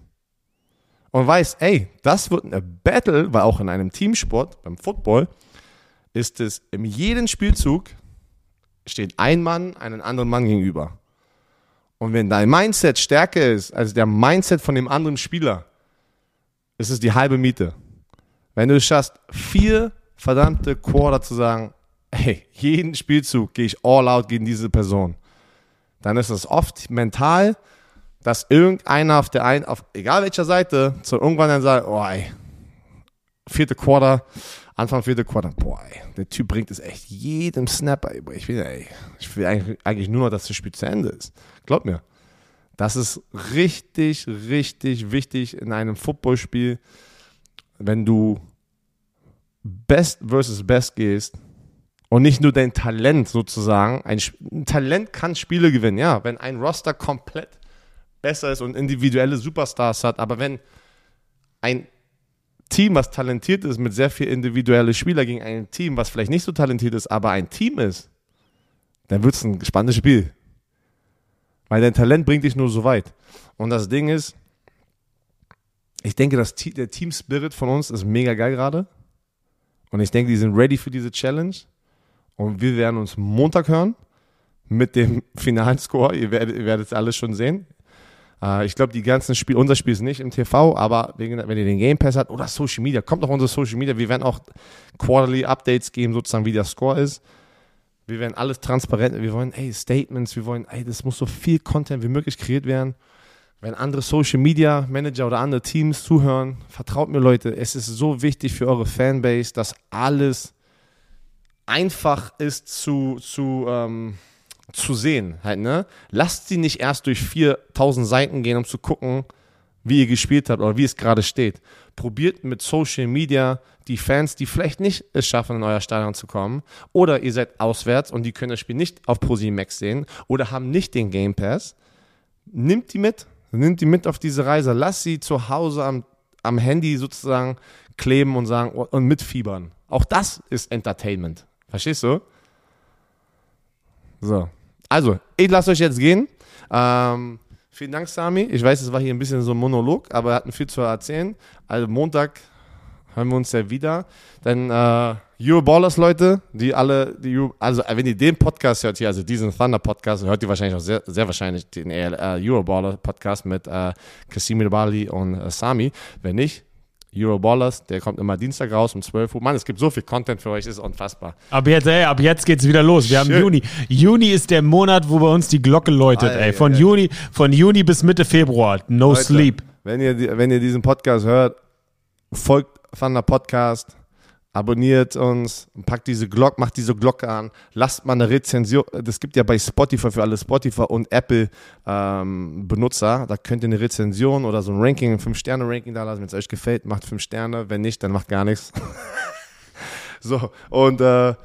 und weißt, ey, das wird eine Battle, weil auch in einem Teamsport, beim Football, ist es in jedem Spielzug steht ein Mann einen anderen Mann gegenüber. Und wenn dein Mindset stärker ist als der Mindset von dem anderen Spieler, ist es die halbe Miete. Wenn du es schaffst, vier verdammte Quarter zu sagen, hey, jeden Spielzug gehe ich all out gegen diese Person, dann ist es oft mental, dass irgendeiner auf der einen, auf egal welcher Seite, zu irgendwann dann sagt, oh ey, vierte Quarter, Anfang vierte Quarter, boah, ey, der Typ bringt es echt jedem Snapper, ich will, ey, ich will eigentlich nur noch, dass das Spiel zu Ende ist. Glaub mir. Das ist richtig, richtig wichtig in einem Footballspiel, wenn du Best versus Best gehst und nicht nur dein Talent sozusagen. Ein, ein Talent kann Spiele gewinnen, ja, wenn ein Roster komplett besser ist und individuelle Superstars hat, aber wenn ein Team, was talentiert ist, mit sehr viel individuelle Spieler gegen ein Team, was vielleicht nicht so talentiert ist, aber ein Team ist, dann wird es ein spannendes Spiel. Weil dein Talent bringt dich nur so weit. Und das Ding ist, ich denke, das, der Team Spirit von uns ist mega geil gerade. Und ich denke, die sind ready für diese Challenge. Und wir werden uns Montag hören mit dem finalen Score. Ihr werdet, ihr werdet es alles schon sehen. Äh, ich glaube, die ganzen Spiele, unser Spiel ist nicht im TV, aber wenn ihr den Game Pass habt oder Social Media, kommt auf unsere Social Media. Wir werden auch Quarterly Updates geben, sozusagen, wie der Score ist. Wir werden alles transparent. Wir wollen, ey, Statements, wir wollen, ey, das muss so viel Content wie möglich kreiert werden. Wenn andere Social Media Manager oder andere Teams zuhören, vertraut mir, Leute, es ist so wichtig für eure Fanbase, dass alles einfach ist zu, zu, ähm, zu sehen. Halt, ne? Lasst sie nicht erst durch 4000 Seiten gehen, um zu gucken, wie ihr gespielt habt oder wie es gerade steht. Probiert mit Social Media die Fans, die vielleicht nicht es schaffen, in euer Stadion zu kommen, oder ihr seid auswärts und die können das Spiel nicht auf ProSieben sehen oder haben nicht den Game Pass, nimmt die mit, nimmt die mit auf diese Reise, lasst sie zu Hause am, am Handy sozusagen kleben und sagen und mitfiebern. Auch das ist Entertainment. Verstehst du? So. Also, ich lasse euch jetzt gehen. Ähm, vielen Dank, Sami. Ich weiß, es war hier ein bisschen so ein Monolog, aber wir hatten viel zu erzählen. Also Montag hören wir uns ja wieder. Dann äh, Euroballers, Leute, die alle, die Euro, also wenn ihr den Podcast hört hier, also diesen Thunder Podcast, hört ihr wahrscheinlich auch sehr, sehr wahrscheinlich den äh, Euroballer Podcast mit äh, Kasim Bali und äh, Sami. Wenn nicht, Euroballers, der kommt immer Dienstag raus um 12 Uhr. Mann, es gibt so viel Content für euch, ist unfassbar. Ab jetzt, ey, ab jetzt geht's wieder los. Wir haben Schön. Juni. Juni ist der Monat, wo bei uns die Glocke läutet, ey. Von. Juni, von Juni bis Mitte Februar. No Leute, sleep. Wenn ihr, wenn ihr diesen Podcast hört, folgt Thunder Podcast, abonniert uns, packt diese Glocke, macht diese Glocke an, lasst mal eine Rezension. Das gibt ja bei Spotify für alle Spotify und Apple ähm, Benutzer. Da könnt ihr eine Rezension oder so ein Ranking, ein 5-Sterne-Ranking da lassen. Wenn es euch gefällt, macht 5 Sterne. Wenn nicht, dann macht gar nichts. so, und äh,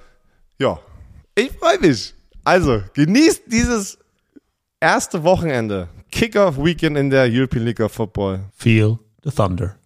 ja, ich freue mich. Also, genießt dieses erste Wochenende. Kickoff-Weekend in der European League of Football. Feel the thunder.